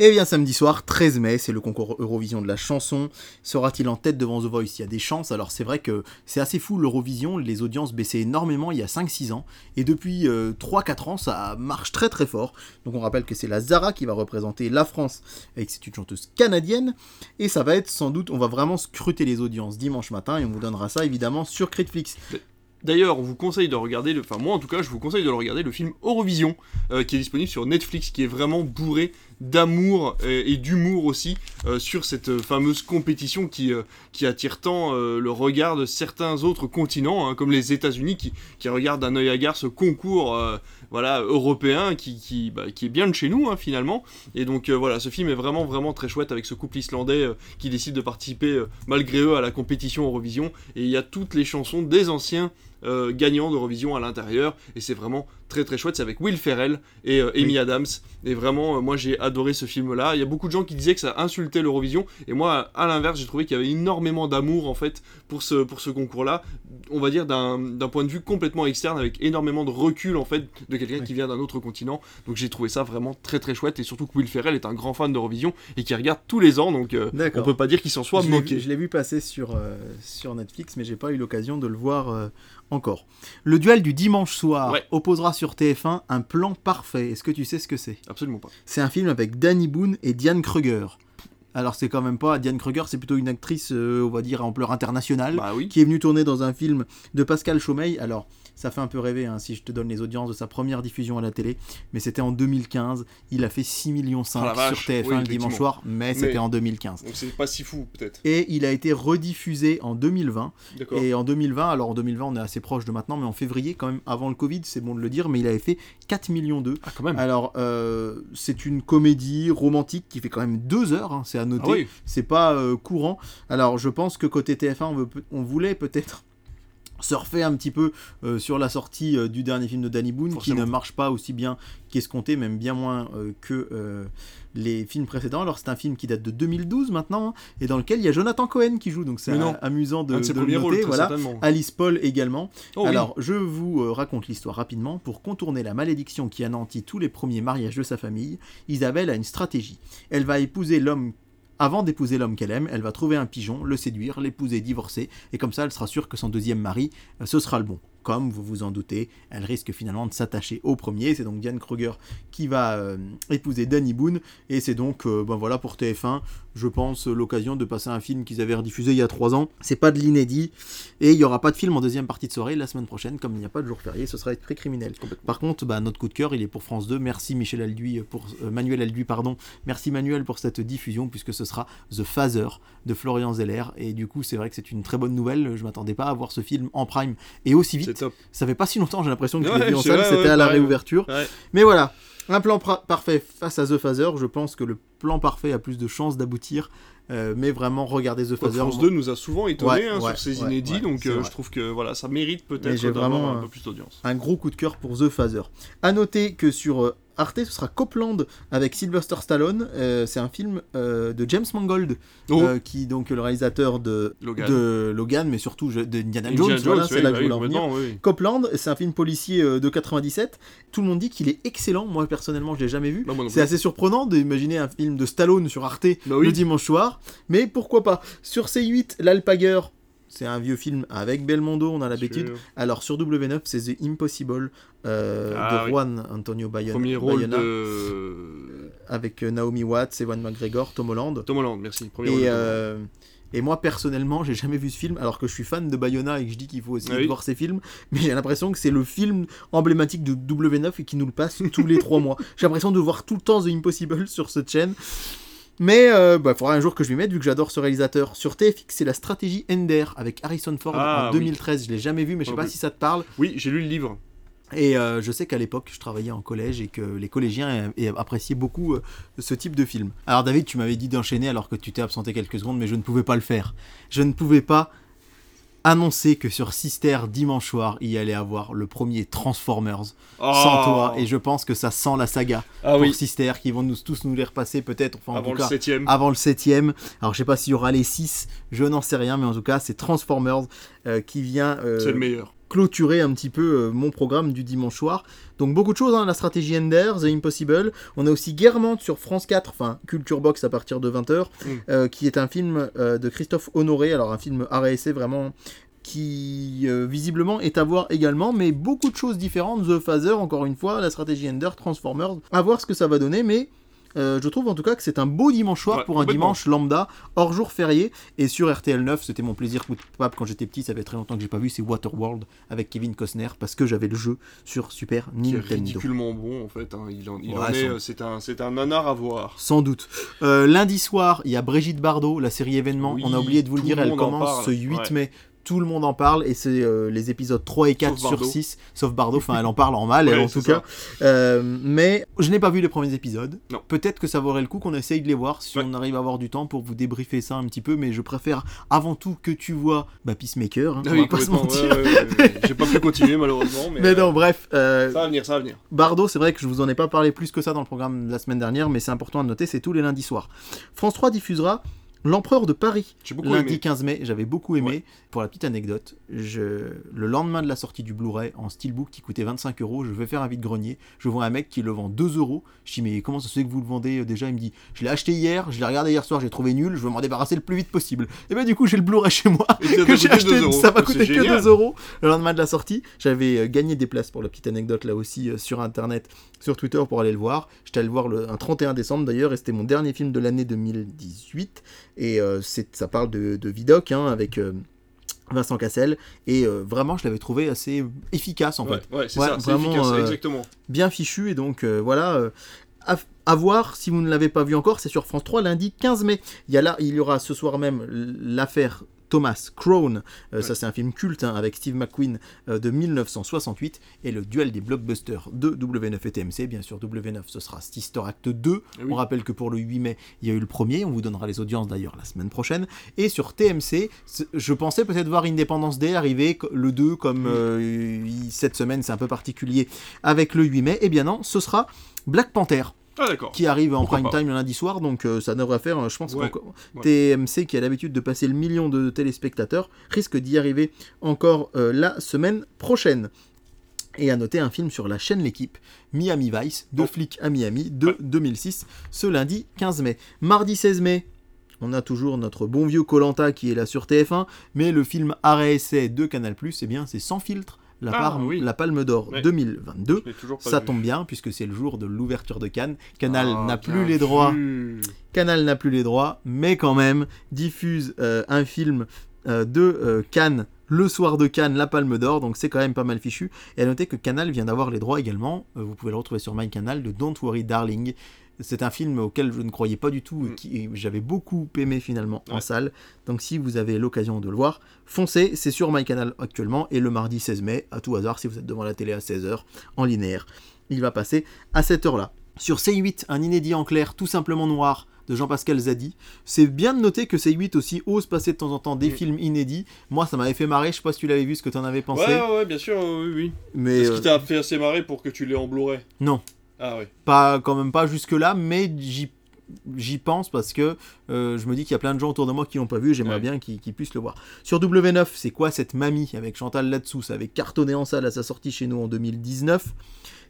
Et bien samedi soir, 13 mai, c'est le concours Eurovision de la chanson. Sera-t-il en tête devant The Voice? Il y a des chances. Alors c'est vrai que c'est assez fou l'Eurovision, les audiences baissaient énormément il y a 5-6 ans. Et depuis 3-4 euh, ans, ça marche très très fort. Donc on rappelle que c'est la Zara qui va représenter la France et que c'est une chanteuse canadienne. Et ça va être sans doute, on va vraiment scruter les audiences dimanche matin et on vous donnera ça évidemment sur Critflix. D'ailleurs, on vous conseille de regarder, le... enfin moi en tout cas, je vous conseille de regarder, le film Eurovision, euh, qui est disponible sur Netflix, qui est vraiment bourré d'amour et, d'humour aussi euh, sur cette fameuse compétition qui, euh, qui attire tant le regard de certains autres continents, hein, comme les États-Unis, qui, qui, regardent d'un œil hagard ce concours voilà, européen qui, qui, bah, qui, est bien de chez nous hein, finalement. Et donc voilà, ce film est vraiment vraiment très chouette avec ce couple islandais qui décide de participer malgré eux à la compétition Eurovision. Et il y a toutes les chansons des anciens euh, gagnant d'Eurovision à l'intérieur. Et c'est vraiment très très chouette. C'est avec Will Ferrell et euh, Amy Adams. Et vraiment euh, moi j'ai adoré ce film là il y a beaucoup de gens qui disaient que ça insultait l'Eurovision. Et moi à l'inverse j'ai trouvé qu'il y avait énormément d'amour en fait pour ce, pour ce concours là on va dire d'un point de vue complètement externe avec énormément de recul en fait de quelqu'un qui vient d'un autre continent. Donc j'ai trouvé ça vraiment très très chouette. Et surtout que Will Ferrell est un grand fan d'Eurovision et qui regarde tous les ans. Donc on peut pas dire qu'il s'en soit moqué. je l'ai vu passer sur, sur Netflix mais j'ai pas eu l'occasion de le voir encore. Le duel du dimanche soir opposera sur TF1 un plan parfait. Est-ce que tu sais ce que c'est? Absolument pas. C'est un film avec Danny Boone et Diane Kruger. Alors c'est quand même pas Diane Kruger, c'est plutôt une actrice, euh, on va dire, à ampleur internationale, bah qui est venue tourner dans un film de Pascal Chaumeil. Alors ça fait un peu rêver hein, si je te donne les audiences de sa première diffusion à la télé, mais c'était en 2015. Il a fait 6 millions 5 sur TF1 le dimanche soir, mais, c'était en 2015. Donc c'est pas si fou peut-être. Et il a été rediffusé en 2020. Et en 2020, alors en 2020 on est assez proche de maintenant, mais en février quand même avant le Covid, c'est bon de le dire, mais il avait fait 4 millions 2. Ah quand même. Alors euh, c'est une comédie romantique qui fait quand même 2 heures, hein, c'est à noter. Ah c'est pas euh, courant. Alors je pense que côté TF1 on, veut, on voulait peut-être surfer un petit peu euh, sur la sortie euh, du dernier film de Danny Boone qui ne marche pas aussi bien qu'escompté, même bien moins euh, que les films précédents. Alors c'est un film qui date de 2012 maintenant hein, et dans lequel il y a Jonathan Cohen qui joue, donc c'est amusant de, de, le noter. voilà. Alice Paul également. Oh Alors je vous raconte l'histoire rapidement. Pour contourner la malédiction qui anéantit tous les premiers mariages de sa famille, Isabelle a une stratégie. Elle va épouser l'homme avant d'épouser l'homme qu'elle aime, elle va trouver un pigeon, le séduire, l'épouser, divorcer, et comme ça elle sera sûre que son deuxième mari, euh, ce sera le bon comme vous vous en doutez, elle risque finalement de s'attacher au premier. C'est donc Diane Kruger qui va euh, épouser Danny Boone. Et c'est donc, euh, ben voilà, pour TF1, je pense, l'occasion de passer un film qu'ils avaient rediffusé il y a trois ans. C'est pas de l'inédit. Et il n'y aura pas de film en deuxième partie de soirée la semaine prochaine, comme il n'y a pas de jour férié, ce sera très criminel. Par contre, bah, notre coup de cœur, il est pour France 2. Merci Michel Alduy pour euh, Manuel Alduy, pardon. Merci Manuel pour cette diffusion, puisque ce sera The Phaser de Florian Zeller. Et du coup, c'est vrai que c'est une très bonne nouvelle. Je m'attendais pas à voir ce film en prime et aussi vite. Ça fait pas si longtemps, j'ai l'impression que je l'ai vu en salle, c'était à la réouverture. Mais voilà, un plan parfait face à The Phaser, je pense que le plan parfait a plus de chances d'aboutir. Euh, mais vraiment, regardez The Phaser. France 2 nous a souvent étonné hein, sur ces inédits, donc euh, je trouve que voilà, ça mérite peut-être d'avoir un peu plus d'audience. Un gros coup de cœur pour The Phaser. À noter que sur euh, Arte, ce sera Copland avec Sylvester Stallone. Euh, c'est un film euh, de James Mangold, oh. euh, qui donc le réalisateur de Logan, de Logan mais surtout de Indiana Jones. voilà, c'est là que je voulais en Copland, c'est un film policier de 97. Tout le monde dit qu'il est excellent. Moi personnellement, je l'ai jamais vu. Bah, c'est assez surprenant d'imaginer un film de Stallone sur Arte bah le dimanche soir, mais pourquoi pas? Sur C8, l'Alpager c'est un vieux film avec Belmondo, on a l'habitude. Alors sur W9, c'est The Impossible euh, ah de Juan Antonio Bayona. Premier rôle de... Avec euh, Naomi Watts, Ewan McGregor, Tom Holland. Tom Holland, merci. Premier et, euh, et moi personnellement, j'ai jamais vu ce film, alors que je suis fan de Bayona et que je dis qu'il faut essayer ah de voir ces films, mais j'ai l'impression que c'est le film emblématique de W9 et qui nous le passe tous les trois mois. J'ai l'impression de voir tout le temps The Impossible sur cette chaîne. Mais il euh, bah, faudra un jour que je m'y mette vu que j'adore ce réalisateur. Sur TFX, c'est la stratégie Ender avec Harrison Ford ah, en 2013. Je l'ai jamais vu, mais je sais pas si ça te parle. Oui, j'ai lu le livre. Et euh, je sais qu'à l'époque, je travaillais en collège et que les collégiens appréciaient beaucoup euh, ce type de film. Alors David, tu m'avais dit d'enchaîner alors que tu t'es absenté quelques secondes, mais je ne pouvais pas le faire. Je ne pouvais pas annoncer que sur Sister dimanche soir, il y allait avoir le premier Transformers sans oh. toi. Et je pense que ça sent la saga ah pour Sister qui vont nous, tous nous les repasser peut-être. Enfin, avant le 7 Avant le 7 Alors je sais pas s'il y aura les 6, je n'en sais rien, mais en tout cas c'est Transformers euh, qui vient. Euh, c'est le meilleur. Clôturer un petit peu mon programme du dimanche soir. Donc beaucoup de choses, hein, la stratégie Ender, The Impossible. On a aussi Guermantes sur France 4, enfin Culture Box à partir de 20h, mm. qui est un film de Christophe Honoré, alors un film RSC vraiment qui visiblement est à voir également, mais beaucoup de choses différentes. The Phaser, encore une fois, la stratégie Ender, Transformers, à voir ce que ça va donner, mais euh, je trouve en tout cas que c'est un beau dimanche soir pour un dimanche lambda, hors jour férié. Et sur RTL 9, c'était mon plaisir quand j'étais petit, ça fait très longtemps que j'ai pas vu, c'est Waterworld avec Kevin Costner, parce que j'avais le jeu sur Super Nintendo. C'est ridiculement bon en fait, hein. il en, est, euh, c'est un, un nanar à voir. Sans doute. Euh, lundi soir, il y a Brigitte Bardot, la série événement. On a oublié de vous le dire, elle commence ce 8 mai tout le monde en parle et c'est euh, les épisodes 3 et 4 sur 6 sauf Bardo enfin elle en parle en mal elle en tout cas. Euh, mais je n'ai pas vu les premiers épisodes. Peut-être que ça vaudrait le coup qu'on essaye de les voir si on arrive à avoir du temps pour vous débriefer ça un petit peu mais je préfère avant tout que tu vois bah, Peacemaker hein, ah on va pas se mentir. j'ai pas pu continuer malheureusement mais, mais non bref euh, ça va venir ça va venir. Bardo c'est vrai que je vous en ai pas parlé plus que ça dans le programme de la semaine dernière mais c'est important à noter c'est tous les lundis soirs. France 3 diffusera L'Empereur de Paris, lundi 15 mai, j'avais beaucoup aimé. Pour la petite anecdote, je... le lendemain de la sortie du Blu-ray en steelbook qui coûtait 25 euros, je vais faire un vide-grenier. Je vois un mec qui le vend 2 euros. Je dis, mais comment ça se fait que vous le vendez euh, déjà? Il me dit, je l'ai acheté hier, je l'ai regardé hier soir, j'ai trouvé nul, je veux m'en débarrasser le plus vite possible. Et ben du coup, j'ai le Blu-ray chez moi que j'ai acheté. Ça m'a coûté que 2 euros le lendemain de la sortie. J'avais euh, gagné des places pour la petite anecdote là aussi euh, sur internet, sur Twitter pour aller le voir. J'étais allé le voir le, un 31 décembre d'ailleurs, et c'était mon dernier film de l'année 2018. Et c'est ça parle de, Vidoc hein, avec euh, Vincent Cassel et euh, vraiment je l'avais trouvé assez efficace en fait. Ouais, c'est ça, vraiment efficace, euh, exactement. Bien fichu et donc voilà. À, voir si vous ne l'avez pas vu encore, c'est sur France 3 lundi 15 mai. Il y, a là, il y aura ce soir même l'affaire Thomas Crown. Euh, ça, c'est un film culte hein, avec Steve McQueen euh, de 1968. Et le duel des blockbusters de W9 et TMC. Bien sûr, W9, ce sera Sister Act 2. Eh On rappelle que pour le 8 mai, il y a eu le premier. On vous donnera les audiences d'ailleurs la semaine prochaine. Et sur TMC, je pensais peut-être voir Independence Day arriver le 2 comme euh, cette semaine, c'est un peu particulier avec le 8 mai. Et eh bien non, ce sera Black Panther. Ah, qui arrive en prime time le lundi soir, donc euh, ça devrait faire, euh, je pense, TMC qui a l'habitude de passer le million de téléspectateurs risque d'y arriver encore euh, la semaine prochaine. Et à noter un film sur la chaîne L'équipe, Miami Vice, deux flics à Miami, de 2006, ce lundi 15 mai. Mardi 16 mai, on a toujours notre bon vieux Colanta qui est là sur TF1, mais le film Arrêt Essai de Canal+, eh bien c'est sans filtre, la, ah, la Palme d'Or 2022. Ça tombe bien puisque c'est le jour de l'ouverture de Cannes. Canal ah, n'a plus les droits. Canal n'a plus les droits, mais quand même diffuse euh, un film euh, de euh, Cannes le soir de Cannes, la Palme d'Or, donc c'est quand même pas mal fichu. Et à noter que Canal vient d'avoir les droits également, vous pouvez le retrouver sur MyCanal, de Don't Worry Darling, c'est un film auquel je ne croyais pas du tout et mm. qui j'avais beaucoup aimé finalement en salle. Donc si vous avez l'occasion de le voir, foncez, c'est sur MyCanal actuellement et le mardi 16 mai, à tout hasard, si vous êtes devant la télé à 16h en linéaire, il va passer à cette heure-là. Sur C8, un inédit en clair, tout simplement noir, de Jean-Pascal Zadi. C'est bien de noter que C8 aussi ose passer de temps en temps des mm. films inédits. Moi, ça m'avait fait marrer. Je sais pas si tu l'avais vu, ce que tu en avais pensé. Ouais, ouais, bien sûr, oui, oui. Mais Est-ce qui t'a fait assez marrer pour que tu l'aies en Blu-ray? Non. Ah pas quand même pas jusque là, mais j'y pense parce que euh, je me dis qu'il y a plein de gens autour de moi qui l'ont pas vu, j'aimerais bien qu'ils puissent le voir. Sur W9, c'est quoi cette mamie avec Chantal là-dessous Ça avait cartonné en salle à sa sortie chez nous en 2019.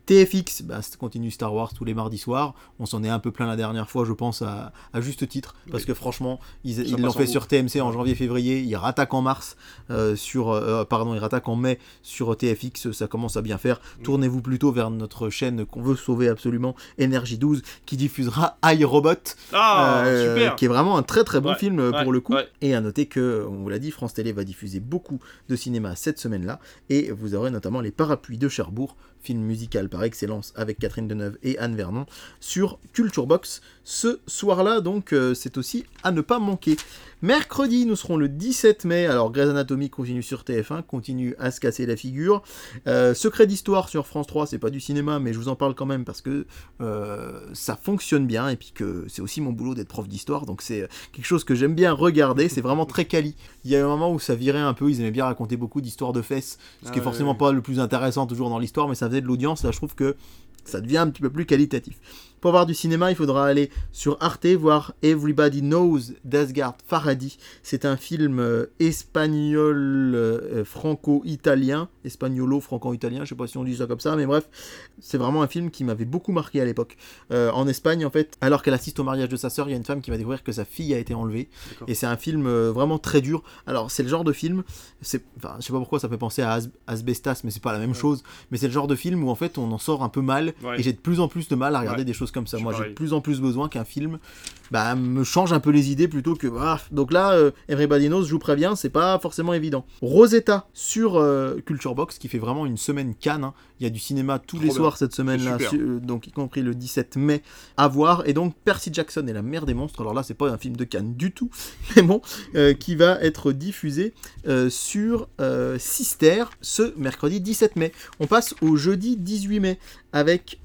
TFX, bah, ça continue Star Wars tous les mardis soirs. On s'en est un peu plein la dernière fois, je pense, à, juste titre. Parce que franchement, ils l'ont fait sur TMC en janvier-février. Ils rattaquent en mars, euh, sur, euh, pardon, ils rattaquent en mai sur TFX. Ça commence à bien faire. Tournez-vous plutôt vers notre chaîne qu'on veut sauver absolument, Énergie 12, qui diffusera iRobot. Ah, euh, qui est vraiment un très très bon film pour le coup. Et à noter que, on vous l'a dit, France Télé va diffuser beaucoup de cinéma cette semaine-là. Et vous aurez notamment les parapluies de Cherbourg film musical par excellence avec Catherine Deneuve et Anne Vernon sur Culture Box ce soir-là, donc euh, c'est aussi à ne pas manquer. Mercredi, nous serons le 17 mai. Alors, Grey's Anatomy continue sur TF1, continue à se casser la figure. Euh, Secret d'histoire sur France 3, c'est pas du cinéma, mais je vous en parle quand même parce que euh, ça fonctionne bien et puis que c'est aussi mon boulot d'être prof d'histoire, donc c'est quelque chose que j'aime bien regarder. C'est vraiment très quali. Il y a un moment où ça virait un peu, ils aimaient bien raconter beaucoup d'histoires de fesses, ce qui est ah forcément pas le plus intéressant toujours dans l'histoire, mais ça faisait de l'audience. Là, je trouve que ça devient un petit peu plus qualitatif. Pour voir du cinéma, il faudra aller sur Arte voir Everybody Knows d'Asgard Farhadi. C'est un film euh, espagnol euh, franco-italien, espagnolo-franco-italien, je sais pas si on dit ça comme ça, mais bref, c'est vraiment un film qui m'avait beaucoup marqué à l'époque. Euh, en Espagne, en fait, alors qu'elle assiste au mariage de sa sœur, il y a une femme qui va découvrir que sa fille a été enlevée. Et c'est un film vraiment très dur. Alors, c'est le genre de film, c'est, enfin, je sais pas pourquoi ça fait penser à Asbestas, mais c'est pas la même chose. Mais c'est le genre de film où en fait on en sort un peu mal et j'ai de plus en plus de mal à regarder des choses comme ça. Moi, j'ai de plus en plus besoin qu'un film bah, me change un peu les idées plutôt que. Ah. Donc là, euh, Everybody Knows, je vous préviens, c'est pas forcément évident. Rosetta sur euh, Culture Box qui fait vraiment une semaine Cannes. Hein. Il y a du cinéma tous les soirs cette semaine-là, euh, donc y compris le 17 mai à voir. Et donc Percy Jackson et la mère des monstres. Alors là, c'est pas un film de Cannes du tout, mais bon, qui va être diffusé sur Sister ce mercredi 17 mai. On passe au jeudi 18 mai avec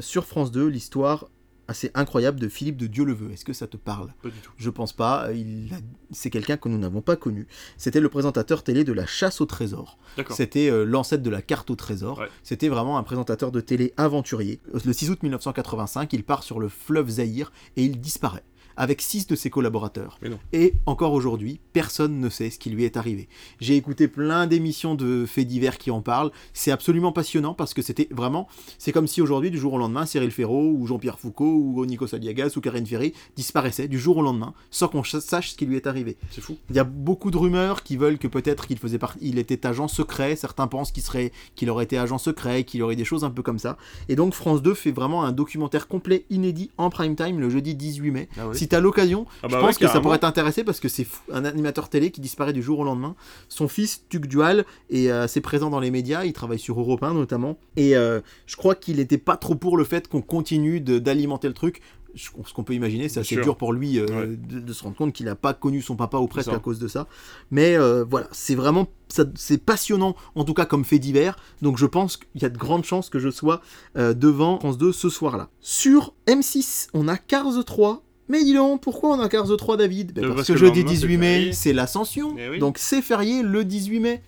sur France 2 l'histoire assez incroyable de Philippe de Dieu-le-Veut. Est-ce que ça te parle? Pas du tout. Je pense pas. Il C'est quelqu'un que nous n'avons pas connu. C'était le présentateur télé de la chasse au trésor. C'était euh, l'ancêtre de la carte au trésor. C'était vraiment un présentateur de télé aventurier. Le 6 août 1985, il part sur le fleuve Zaïre et il disparaît avec six de ses collaborateurs. Et encore aujourd'hui, personne ne sait ce qui lui est arrivé. J'ai écouté plein d'émissions de faits divers qui en parlent. C'est absolument passionnant parce que c'était vraiment. C'est comme si aujourd'hui, du jour au lendemain, Cyril Ferraud ou Jean-Pierre Foucault ou Nico Saliagas ou Karine Ferry disparaissaient du jour au lendemain sans qu'on sache ce qui lui est arrivé. C'est fou. Il y a beaucoup de rumeurs qui veulent que peut-être qu'il faisait partie, il était agent secret. Certains pensent qu'il serait, qu'il aurait été agent secret, qu'il aurait des choses un peu comme ça. Et donc France 2 fait vraiment un documentaire complet, inédit en prime time le jeudi 18 mai. Ah si tu as l'occasion, ah je bah pense que ça pourrait t'intéresser parce que c'est un animateur télé qui disparaît du jour au lendemain. Son fils, Tuc Dual, est euh, assez présent dans les médias, il travaille sur Europe 1 notamment, et euh, je crois qu'il n'était pas trop pour le fait qu'on continue d'alimenter le truc ce qu'on peut imaginer, c'est assez dur pour lui euh, de, se rendre compte qu'il n'a pas connu son papa ou presque à cause de ça. Mais voilà, c'est vraiment, c'est passionnant, en tout cas comme fait divers. Donc je pense qu'il y a de grandes chances que je sois devant France 2 ce soir-là. Sur M6, on a Cars 3 mais dis donc, pourquoi on a Cars 3, David ben, parce, que, jeudi 18 mai, c'est l'ascension. Eh donc c'est férié le 18 mai.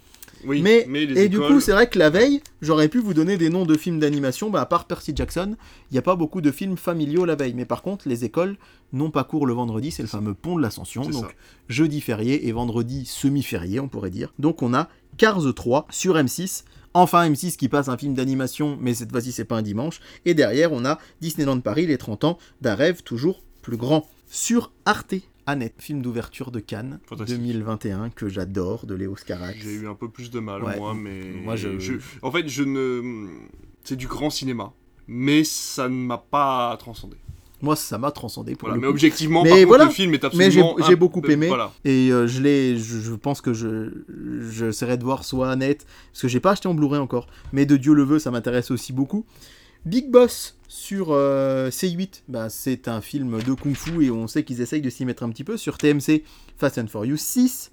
Oui, mais, et du coup, c'est vrai que la veille, j'aurais pu vous donner des noms de films d'animation. Bah, à part Percy Jackson, il n'y a pas beaucoup de films familiaux la veille. Mais par contre, les écoles n'ont pas cours le vendredi. C'est le fameux pont de l'Ascension. Donc jeudi férié et vendredi semi-férié, on pourrait dire. Donc on a Cars 3 sur M6. Enfin M6 qui passe un film d'animation, mais cette fois-ci c'est pas un dimanche. Et derrière on a Disneyland Paris, les 30 ans d'un rêve toujours plus grand. Sur Arte, Annette, film d'ouverture de Cannes 2021 que j'adore de Léo Scarax. J'ai eu un peu plus de mal moi, mais moi je... en fait je ne, c'est du grand cinéma, mais ça ne m'a pas transcendé. Moi, ça m'a transcendé. Pour mais objectivement, mais voilà. le film est absolument. Mais j'ai beaucoup aimé. Et euh, je l'ai. Je, pense que je j'essaierai de voir soit Annette, parce que j'ai pas acheté en Blu-ray encore. Mais de Dieu le veut, ça m'intéresse aussi beaucoup. Big Boss sur euh, C8, bah, c'est un film de kung fu et on sait qu'ils essayent de s'y mettre un petit peu. Sur TMC, Fast and Furious 6.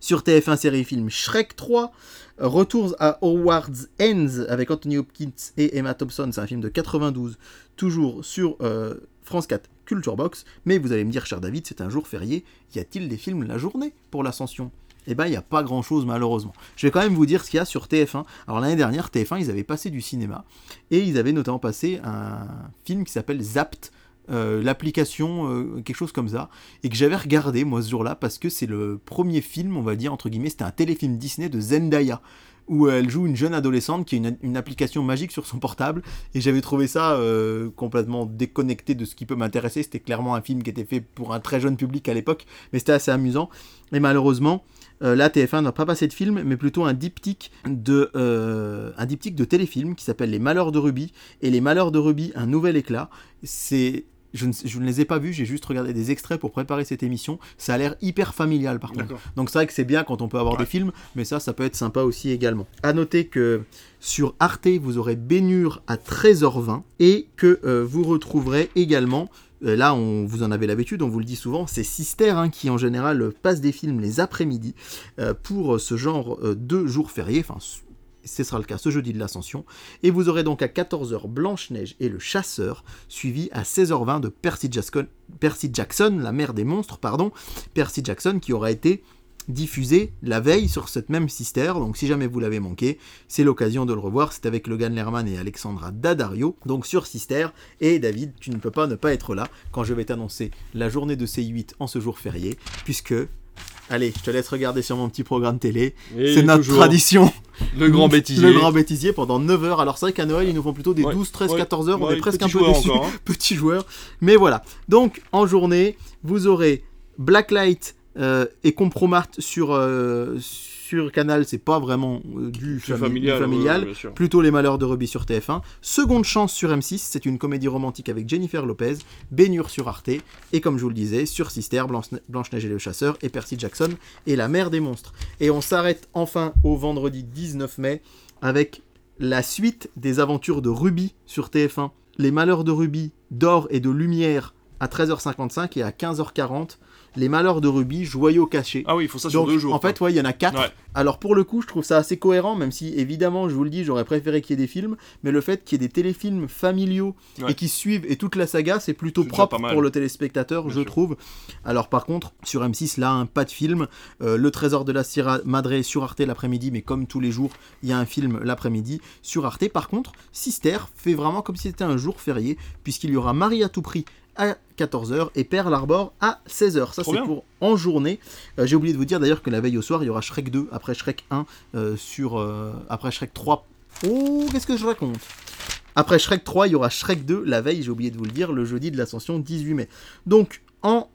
Sur TF1 série film Shrek 3. Retours à Howard's Ends avec Anthony Hopkins et Emma Thompson, c'est un film de 92, toujours sur euh, France 4 Culture Box. Mais vous allez me dire, cher David, c'est un jour férié, y a-t-il des films la journée pour l'ascension? Eh ben il n'y a pas grand chose malheureusement. Je vais quand même vous dire ce qu'il y a sur TF1. Alors l'année dernière, TF1, ils avaient passé du cinéma et ils avaient notamment passé un film qui s'appelle Zapt. Euh, l'application, euh, quelque chose comme ça, et que j'avais regardé moi ce jour-là parce que c'est le premier film, on va dire entre guillemets, c'était un téléfilm Disney de Zendaya où elle joue une jeune adolescente qui a une, application magique sur son portable et j'avais trouvé ça euh, complètement déconnecté de ce qui peut m'intéresser. C'était clairement un film qui était fait pour un très jeune public à l'époque, mais c'était assez amusant. Et malheureusement, euh, la TF1 n'a pas passé de film, mais plutôt un diptyque de, euh, un diptyque de téléfilm qui s'appelle Les Malheurs de Ruby. Et Les Malheurs de Ruby, un nouvel éclat. C'est je ne, les ai pas vus, j'ai juste regardé des extraits pour préparer cette émission. Ça a l'air hyper familial par contre. Donc c'est vrai que c'est bien quand on peut avoir des films, mais ça, ça peut être sympa aussi également. À noter que sur Arte, vous aurez Bénure à 13h20 et que euh, vous retrouverez également là, on, vous en avez l'habitude, on vous le dit souvent, c'est Sister hein, qui en général passe des films les après-midi euh, pour ce genre de jours fériés, enfin ce sera le cas ce jeudi de l'Ascension. Et vous aurez donc à 14h Blanche-Neige et le Chasseur, suivi à 16h20 de Percy Jackson, Percy Jackson, la mère des monstres, pardon. Percy Jackson qui aura été diffusé la veille sur cette même Sister. Donc si jamais vous l'avez manqué, c'est l'occasion de le revoir. C'est avec Logan Lerman et Alexandra Daddario, donc sur Sister. Et David, tu ne peux pas ne pas être là quand je vais t'annoncer la journée de C8 en ce jour férié, puisque Allez, je te laisse regarder sur mon petit programme télé. C'est notre tradition. Le grand bêtisier. Le grand bêtisier pendant 9 heures. Alors c'est vrai qu'à Noël, ils nous font plutôt des 12, 13, 14 heures. on est presque un peu déçus. Encore, hein. Petits joueurs. Mais voilà. Donc en journée, vous aurez Blacklight euh, et Compromat sur, euh, sur Canal, c'est pas vraiment euh, du, familial, plutôt Les Malheurs de Ruby sur TF1. Seconde chance sur M6, c'est une comédie romantique avec Jennifer Lopez, Bénure sur Arte, et comme je vous le disais, sur Sister, Blanche-Neige et le Chasseur, et Percy Jackson, et La Mère des Monstres. Et on s'arrête enfin au vendredi 19 mai avec la suite des aventures de Ruby sur TF1. Les Malheurs de Ruby, d'or et de lumière à 13h55 et à 15h40 les Malheurs de Ruby, Joyaux cachés. Ah oui, il faut ça sur deux jours. En fait, ouais, il y en a quatre. Alors pour le coup, je trouve ça assez cohérent, même si évidemment, je vous le dis, j'aurais préféré qu'il y ait des films, mais le fait qu'il y ait des téléfilms familiaux et qui suivent et toute la saga, c'est plutôt propre pour le téléspectateur, je trouve. Alors par contre, sur M6, là, un pas de film. Euh, le Trésor de la Sierra Madre sur Arte l'après-midi, mais comme tous les jours, il y a un film l'après-midi sur Arte. Par contre, Sister fait vraiment comme si c'était un jour férié, puisqu'il y aura Marie à tout prix à 14h et Pearl Harbor à 16h. Ça, c'est pour en journée. Euh, j'ai oublié de vous dire d'ailleurs que la veille au soir, il y aura Shrek 2 après Shrek 1 euh, sur. Euh, après Shrek 3. Oh, qu'est-ce que je raconte? Après Shrek 3, il y aura Shrek 2 la veille, j'ai oublié de vous le dire, le jeudi de l'Ascension 18 mai. Donc, en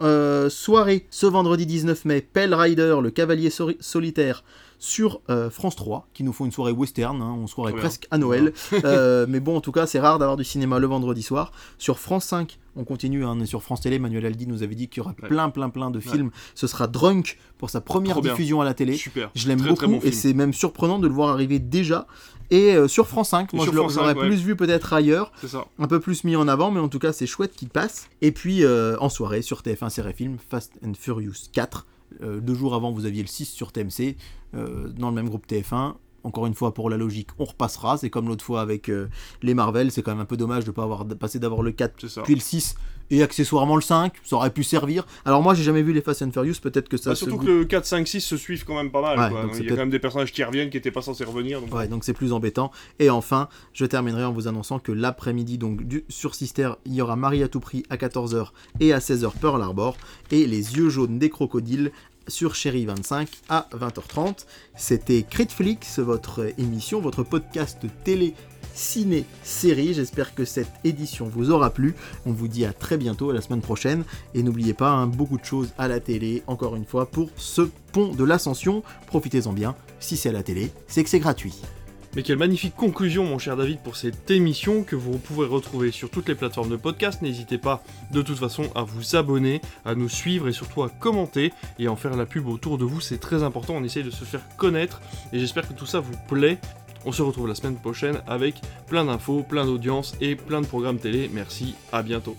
soirée, ce vendredi 19 mai, Pell Rider, le cavalier solitaire, sur euh, France 3, qui nous font une soirée western, hein, on soirée presque à Noël. Euh, mais bon, en tout cas, c'est rare d'avoir du cinéma le vendredi soir. Sur France 5, on continue, hein, sur France Télé, Manuel Aldi nous avait dit qu'il y aura plein, plein, plein de films. Ce sera Drunk pour sa première diffusion à la télé. Super. Je l'aime beaucoup et c'est même surprenant de le voir arriver déjà. Et euh, sur France 5, moi je l'aurais plus vu peut-être ailleurs, un peu plus mis en avant, mais en tout cas c'est chouette qu'il passe. Et puis en soirée sur TF1 Série Film, Fast and Furious 4. Deux jours avant, vous aviez le 6 sur TMC. Euh, dans le même groupe TF1. Encore une fois, pour la logique, on repassera. C'est comme l'autre fois avec euh, les Marvel. C'est quand même un peu dommage de ne pas avoir passé d'avoir le 4 puis le 6 et accessoirement le 5. Ça aurait pu servir. Alors moi, j'ai jamais vu les Fast and Furious. Peut-être que ça. Bah, surtout que le 4, 5, 6 se suivent quand même pas mal. Il y a quand même des personnages qui reviennent qui n'étaient pas censés revenir. Donc... Ouais, donc c'est plus embêtant. Et enfin, je terminerai en vous annonçant que l'après-midi, donc du... sur Sister, il y aura Marie à tout prix à 14h et à 16h Pearl Harbor. Et les yeux jaunes des crocodiles sur Chéri 25 à 20h30. C'était Critflix, votre émission, votre podcast télé ciné série. J'espère que cette édition vous aura plu. On vous dit à très bientôt, à la semaine prochaine. Et n'oubliez pas, hein, beaucoup de choses à la télé, encore une fois, pour ce pont de l'ascension. Profitez-en bien. Si c'est à la télé, c'est que c'est gratuit. Mais quelle magnifique conclusion, mon cher David, pour cette émission que vous pourrez retrouver sur toutes les plateformes de podcast. N'hésitez pas, de toute façon, à vous abonner, à nous suivre et surtout à commenter et à en faire la pub autour de vous. C'est très important. On essaye de se faire connaître et j'espère que tout ça vous plaît. On se retrouve la semaine prochaine avec plein d'infos, plein d'audience et plein de programmes télé. Merci, à bientôt.